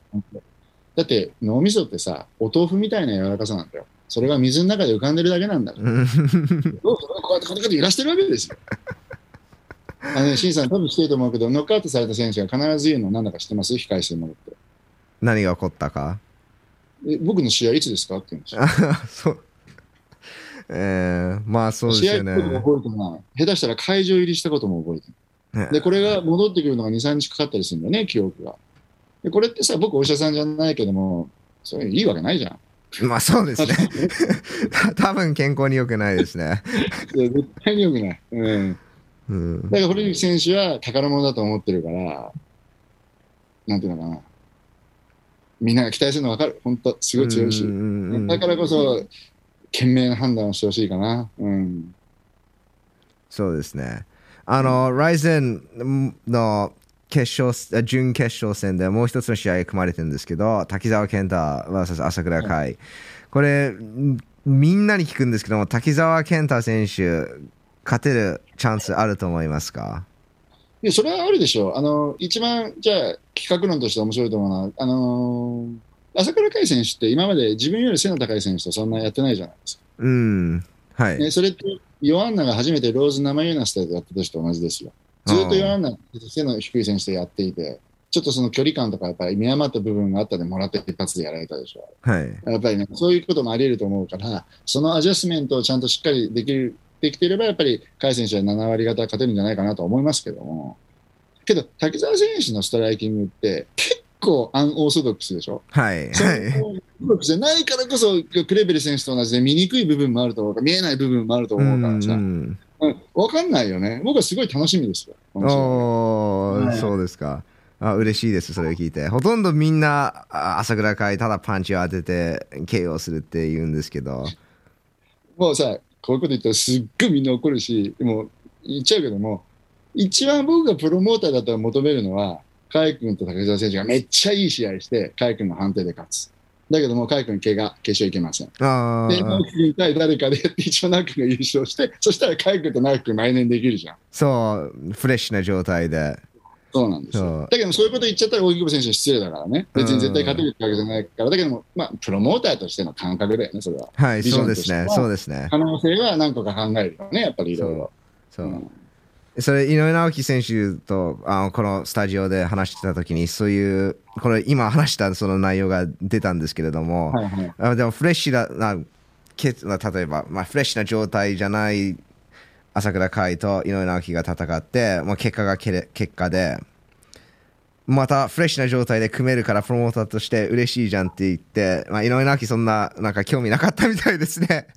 だって脳みそってさ、お豆腐みたいな柔らかさなんだよ。それが水の中で浮かんでるだけなんだから。うんどうぞこうやってこうやって揺らしてるわけですよ。あのね、シンさん、多分知ってると思うけど、ノックアウトされた選手が必ず言うの何だか知ってます？控え室に戻って。何が起こったか？え僕の試合いつですか？って言うんですよ。あ そう。えー、まあそうです試合よね。のことも覚えてない。下手したら会場入りしたことも覚えてない。ねで、これが戻ってくるのが2、3日かかったりするんだよね、記憶が。で、これってさ、僕お医者さんじゃないけども、それいいわけないじゃん。まあそうですね。多分健康に良くないですね。で絶対に良くない。うん。うんだから堀口選手は宝物だと思ってるから、なんていうのかな。みんなが期待するの分かる。本当すごい強いし。だからこそ、賢明な判断をしてほしいかな。うん。そうですね。あの、ライゼンの決勝、あ準決勝戦でもう一つの試合組まれてるんですけど、滝沢健太 VS 朝倉海。これ、んみんなに聞くんですけども、滝沢健太選手、勝てるチャンスあると思いますか？いや、それはあるでしょう。あの、一番、じゃあ、企画論として面白いと思うのは、あのー朝倉海選手って今まで自分より背の高い選手とそんなやってないじゃないですか。うん。はい。ね、それって、ヨアンナが初めてローズ生ユーナスタイルやった時と同じですよ。ずっとヨアンナ背の低い選手とやっていて、ちょっとその距離感とかやっぱり見余った部分があったでもらって一発でやられたでしょ。はい。やっぱりね、そういうこともあり得ると思うから、そのアジャストメントをちゃんとしっかりできる、できていれば、やっぱり、甲斐選手は7割方勝てるんじゃないかなと思いますけども。けど、滝沢選手のストライキングって、結構アンオーソドックスでしょ？はい。はい。オーソドックスじゃないからこそ、クレベル選手と同じで見にくい部分もあると思うから、見えない部分もあると思うからさ、ううんんわかんないよね。僕はすごい楽しみですよ。おー、はいそうですか。あ嬉しいです、それを聞いて。ほとんどみんな、あ朝倉海、ただパンチを当てて KO するって言うんですけど。もうさ、こういうこと言ったらすっごいみんな怒るし、もう言っちゃうけども、一番僕がプロモーターだったら求めるのは、甲斐君と竹澤選手がめっちゃいい試合して、甲斐君の判定で勝つ。だけども、甲斐君怪我、決勝いけません。あで、直ー樹君対誰かでやって、一応直樹君が優勝して、そしたら甲斐君と直樹君来年できるじゃん。そう、フレッシュな状態で。そうなんです。だけどもそういうこと言っちゃったら、大木久保選手に失礼だからね。別に絶対勝てるってわけじゃないから、だけども、まあ、プロモーターとしての感覚だよね、それは。はい、そうですね、そうですね。可能性は何個か考えるよね、やっぱりいろいろ。そううんそれ、井上直樹選手とあのこのスタジオで話してたときに、そういう、これ、今話したその内容が出たんですけれども、はいはい。あでもフレッシュなな例えば、まあ、フレッシュな状態じゃない朝倉海と井上直樹が戦って、まあ、結果がけれ結果でまたフレッシュな状態で組めるからプロモーターとして嬉しいじゃんって言って、まあ、井上直樹そんななんか興味なかったみたいですね。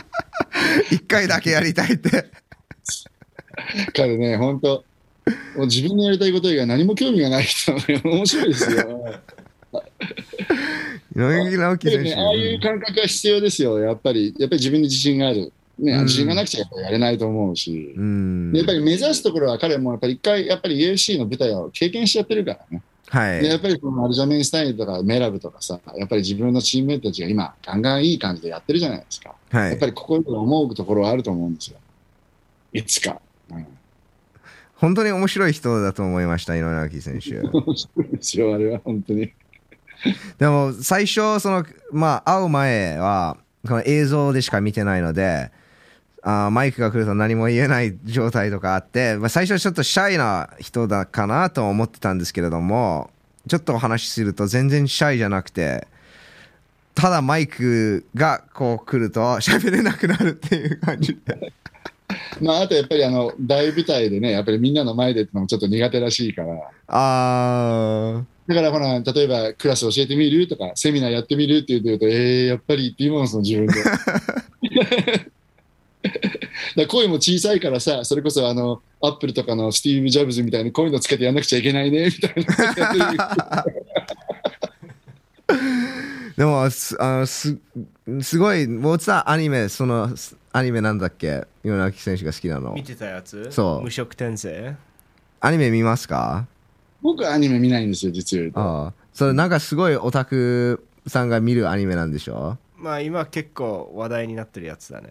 一回だけやりたいって。彼ね、本当、もう自分のやりたいこと以外何も興味がない人なのよ面白いですよ。井上直樹選手。ね、ああいう感覚が必要ですよ、やっぱり。やっぱり自分に自信がある。ね、うん自信がなくちゃやっぱりやれないと思うし。うんでやっぱり目指すところは彼もやっぱり一回やっぱり UFC の舞台を経験しちゃってるからね。はい。でやっぱりこのアルジャメインスタインとかメラブとかさ、やっぱり自分のチームメイトたちが今ガンガンいい感じでやってるじゃないですか。はいやっぱ。り心で思うところはあると思うんですよ。いつか。うん、本当に面白い人だと思いました、井上直樹選手。面白いですよ、あれは本当に。でも最初そのまあ会う前はこの映像でしか見てないのであーマイクが来ると何も言えない状態とかあって、まあ、最初ちょっとシャイな人だかなと思ってたんですけれどもちょっとお話しすると全然シャイじゃなくてただマイクがこう来ると喋れなくなるっていう感じで まあ、あとやっぱりあの大舞台でね、やっぱりみんなの前でってのもちょっと苦手らしいから。あだからほら、例えばクラス教えてみるとか、セミナーやってみるって言うと、えー、やっぱりって言うもん、その自分で。だ声も小さいからさ、それこそあの、アップルとかのスティーブ・ジョブズみたいにこういうのつけてやんなくちゃいけないね、みたいな。でもすあのすすごい What's that アニメそのアニメなんだっけ？井上直樹選手が好きなの。見てたやつ？そう。無色転生？アニメ見ますか？僕はアニメ見ないんですよ、実を言うと。ああ。それなんかすごいオタクさんが見るアニメなんでしょ？まあ今結構話題になってるやつだね。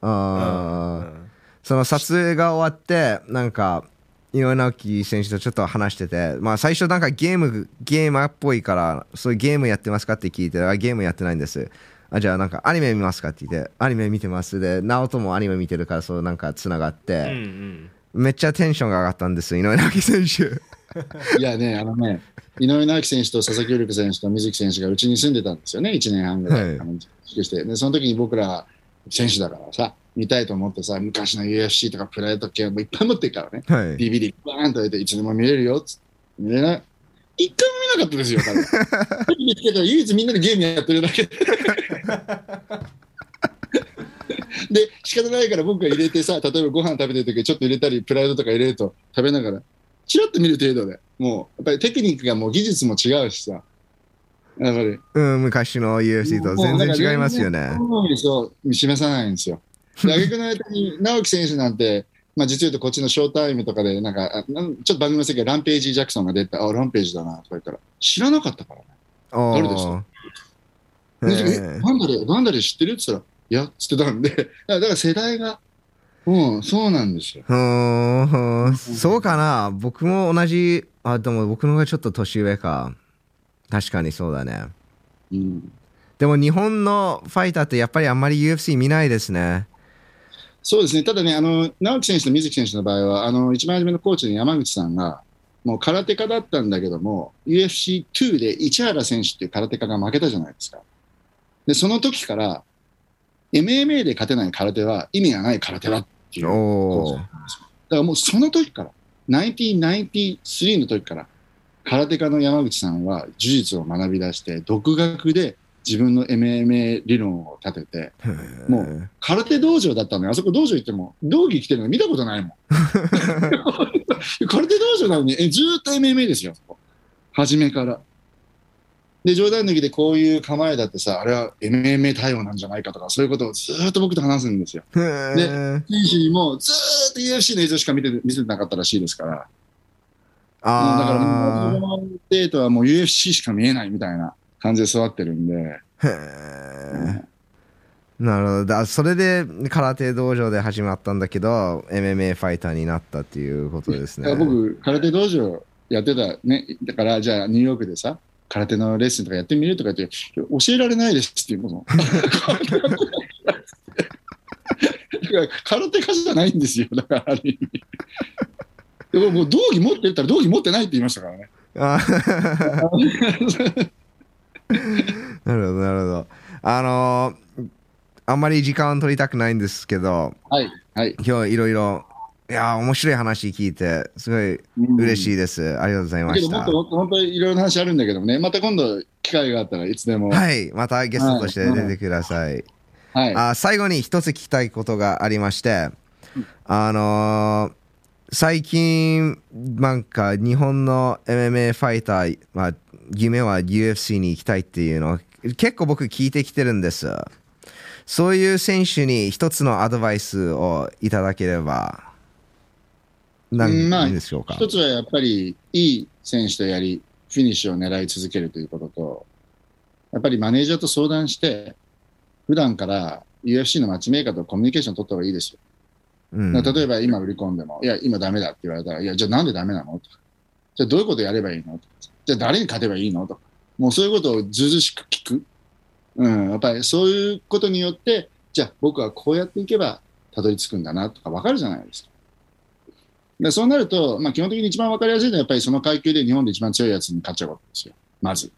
その撮影が終わってなんか井上直樹選手とちょっと話してて、まあ、最初なんかゲームゲーマーっぽいからそういうゲームやってますかって聞いてあゲームやってないんです。あじゃあなんかアニメ見ますかって言ってアニメ見てます。で直人もアニメ見てるからそうなんかつながっうんうて、ん。めっちゃテンションが上がったんです井上直樹選手。いやね、あのね、井上直樹選手と佐々木有力選手と水木選手がうちに住んでたんですよね、1年半ぐらい。はい。あの自粛して。でその時に僕ら選手だからさ、見たいと思ってさ、昔の UFC とかプライド系もいっぱい持ってるからね、はい DVD バーンと置いて、いつでも見れるよっつって見れない。一回も見なかったですよ、彼。見つけたら唯一みんなでゲームやってるだけで。で、仕方ないから僕が入れてさ、例えばご飯食べてる時ちょっと入れたり、プライドとか入れると食べながら、チラッと見る程度で、もう、やっぱりテクニックがもう技術も違うしさ、やっぱり。うん、昔の UFC と全然違いますよね。そう、示さないんですよ。で、挙句の間に、直樹選手なんて、まあ実を言うとこっちのショータイムとかで、なんか、ちょっと番組の席でランページ・ジャクソンが出て、あ、ランページだな、とか言ったら、知らなかったからね。お誰でした？でえ、えバンダレ、バンダレ知ってる？って言ったら、いや、つってたんで、だから世代が、うん、そうなんですよ。ふーんふーんそうかな僕も同じ、あ、でも僕の方がちょっと年上か。確かにそうだね。うんでも日本のファイターってやっぱりあんまり UFC 見ないですね。そうですね、ただね、あの直樹選手と水木選手の場合は、あの一番初めのコーチの山口さんが、もう空手家だったんだけども、UFC2 で市原選手っていう空手家が負けたじゃないですか。で、その時から、MMA で勝てない空手は意味がない空手だっていう。おお。だからもうその時から、1993の時から、空手家の山口さんは呪術を学び出して、独学で自分の MMA 理論を立てて、もう空手道場だったのよ。あそこ道場行っても、道着着てるの見たことないもん。空手道場なのに、えずーっと MMA ですよ、そこ初めから。で、冗談抜きでこういう構えだってさ、あれは MMA 対応なんじゃないかとか、そういうことをずーっと僕と話すんですよ。へー選手にもずーっと UFC の映像しか見て見せてなかったらしいですから。うんだからあもう、そのデートはもう UFC しか見えないみたいな感じで育ってるんで。なるほどだそれで空手道場で始まったんだけど MMA ファイターになったっていうことですね僕、空手道場やってたね。だから、じゃあニューヨークでさ、空手のレッスンとかやってみるとか言って、教えられないですっていうこと。だから空手家じゃないんですよ。だから、ある意味。でももう道着持ってるったら道着持ってないって言いましたからね。あ なるほどなるほどあのーあんまり時間を取りたくないんですけどはい、はい。今日いろいろいやー、面白い話聞いて、すごい嬉しいです。ありがとうございましただけどもっと。もっと本当にいろいろな話あるんだけどもね、また今度機会があったらいつでも。はい。はい、またゲストとして出てください。あ最後に一つ聞きたいことがありまして、あのー最近、なんか日本の MMA ファイター、まあ、夢は UFC に行きたいっていうのを結構僕聞いてきてるんです。そういう選手に一つのアドバイスをいただければ、何でしょうか？一つはやっぱりいい選手とやり、フィニッシュを狙い続けるということと、やっぱりマネージャーと相談して、普段から UFC のマッチメーカーとコミュニケーション取った方がいいですよ。うん例えば今売り込んでも、いや、今ダメだって言われたら、いや、じゃあなんでダメなの？とか、じゃあどういうことやればいいの？とか、じゃあ誰に勝てばいいの？とか、もうそういうことをずうずうしく聞く。うん、やっぱりそういうことによって、じゃあ僕はこうやっていけばたどり着くんだなとか分かるじゃないですか。でそうなると、まあ、基本的に一番分かりやすいのは、やっぱりその階級で日本で一番強いやつに勝っちゃうことですよ、まず。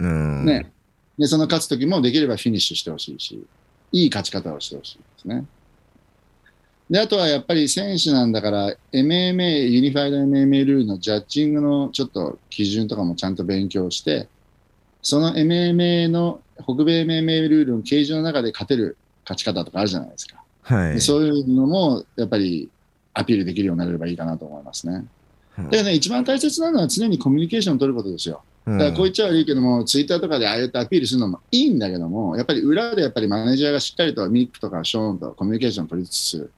うんね。で、その勝つときもできればフィニッシュしてほしいし、いい勝ち方をしてほしいですね。で、あとはやっぱり選手なんだから、MMA、ユニファイド MMA ルールのジャッジングのちょっと基準とかもちゃんと勉強して、その MMA の、北米 MMA ルールの形状の中で勝てる勝ち方とかあるじゃないですか。はいで。そういうのもやっぱりアピールできるようになればいいかなと思いますね。うんだからね、一番大切なのは常にコミュニケーションを取ることですよ。だからこう言っちゃ悪いけども、ツイッターとかでああやってアピールするのもいいんだけども、やっぱり裏でやっぱりマネージャーがしっかりとミックとかショーンとコミュニケーションを取りつつ、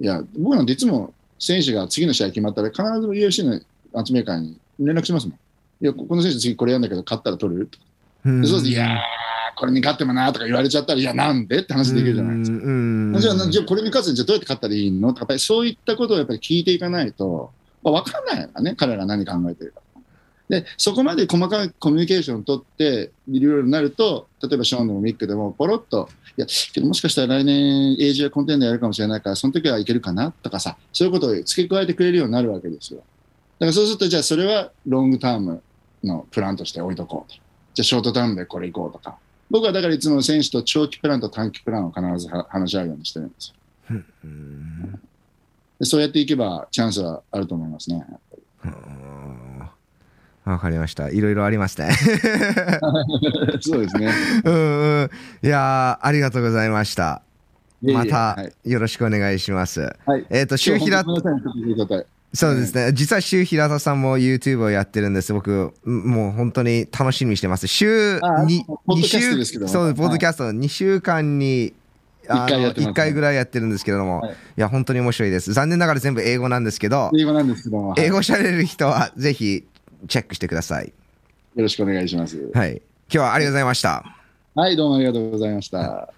いや、僕なんていつも選手が次の試合決まったら必ず UFC のマッチメーカーに連絡しますもん。いや、ここの選手次これやるんだけど、勝ったら取る？とか。そうすると、いやー、これに勝ってもなとか言われちゃったら、いや、なんで？って話できるじゃないですか。うんじゃあ、なじゃあこれに勝つにじゃあどうやって勝ったらいいの？とか、やっぱりそういったことをやっぱり聞いていかないと、まあ、分かんないからね、彼らが何考えてるか。で、そこまで細かいコミュニケーションを取っているようになると、例えばショーンでもミックでも、ポロッと、いや、けどもしかしたら来年、エイジアコンテンダーやるかもしれないから、その時はいけるかなとかさ、そういうことを付け加えてくれるようになるわけですよ。だからそうすると、じゃあそれはロングタームのプランとして置いとこうと。じゃあショートタームでこれ行こうとか。僕はだからいつも選手と長期プランと短期プランを必ずは話し合うようにしてるんですよ。そうやっていけばチャンスはあると思いますね。うんわかりました。いろいろありますね。そうですね。うんうん。いやーありがとうございました。まはたいよろしくお願いします。はいえっ、と、周平、今日本当にごめんなさいちょっと言い方そうですね。実は周平田さんも YouTube をやってるんです。僕、もう本当に楽しみにしてます。週あにポッドキャストですポッドキャスト、2週間に、あの一回やってますね1回ぐらいやってるんですけれども、はいい、や、本当に面白いです。残念ながら全部英語なんですけど、英語なんですけど英語喋れる人はぜひチェックしてください。よろしくお願いします。はい。今日はありがとうございました。はい、どうもありがとうございました。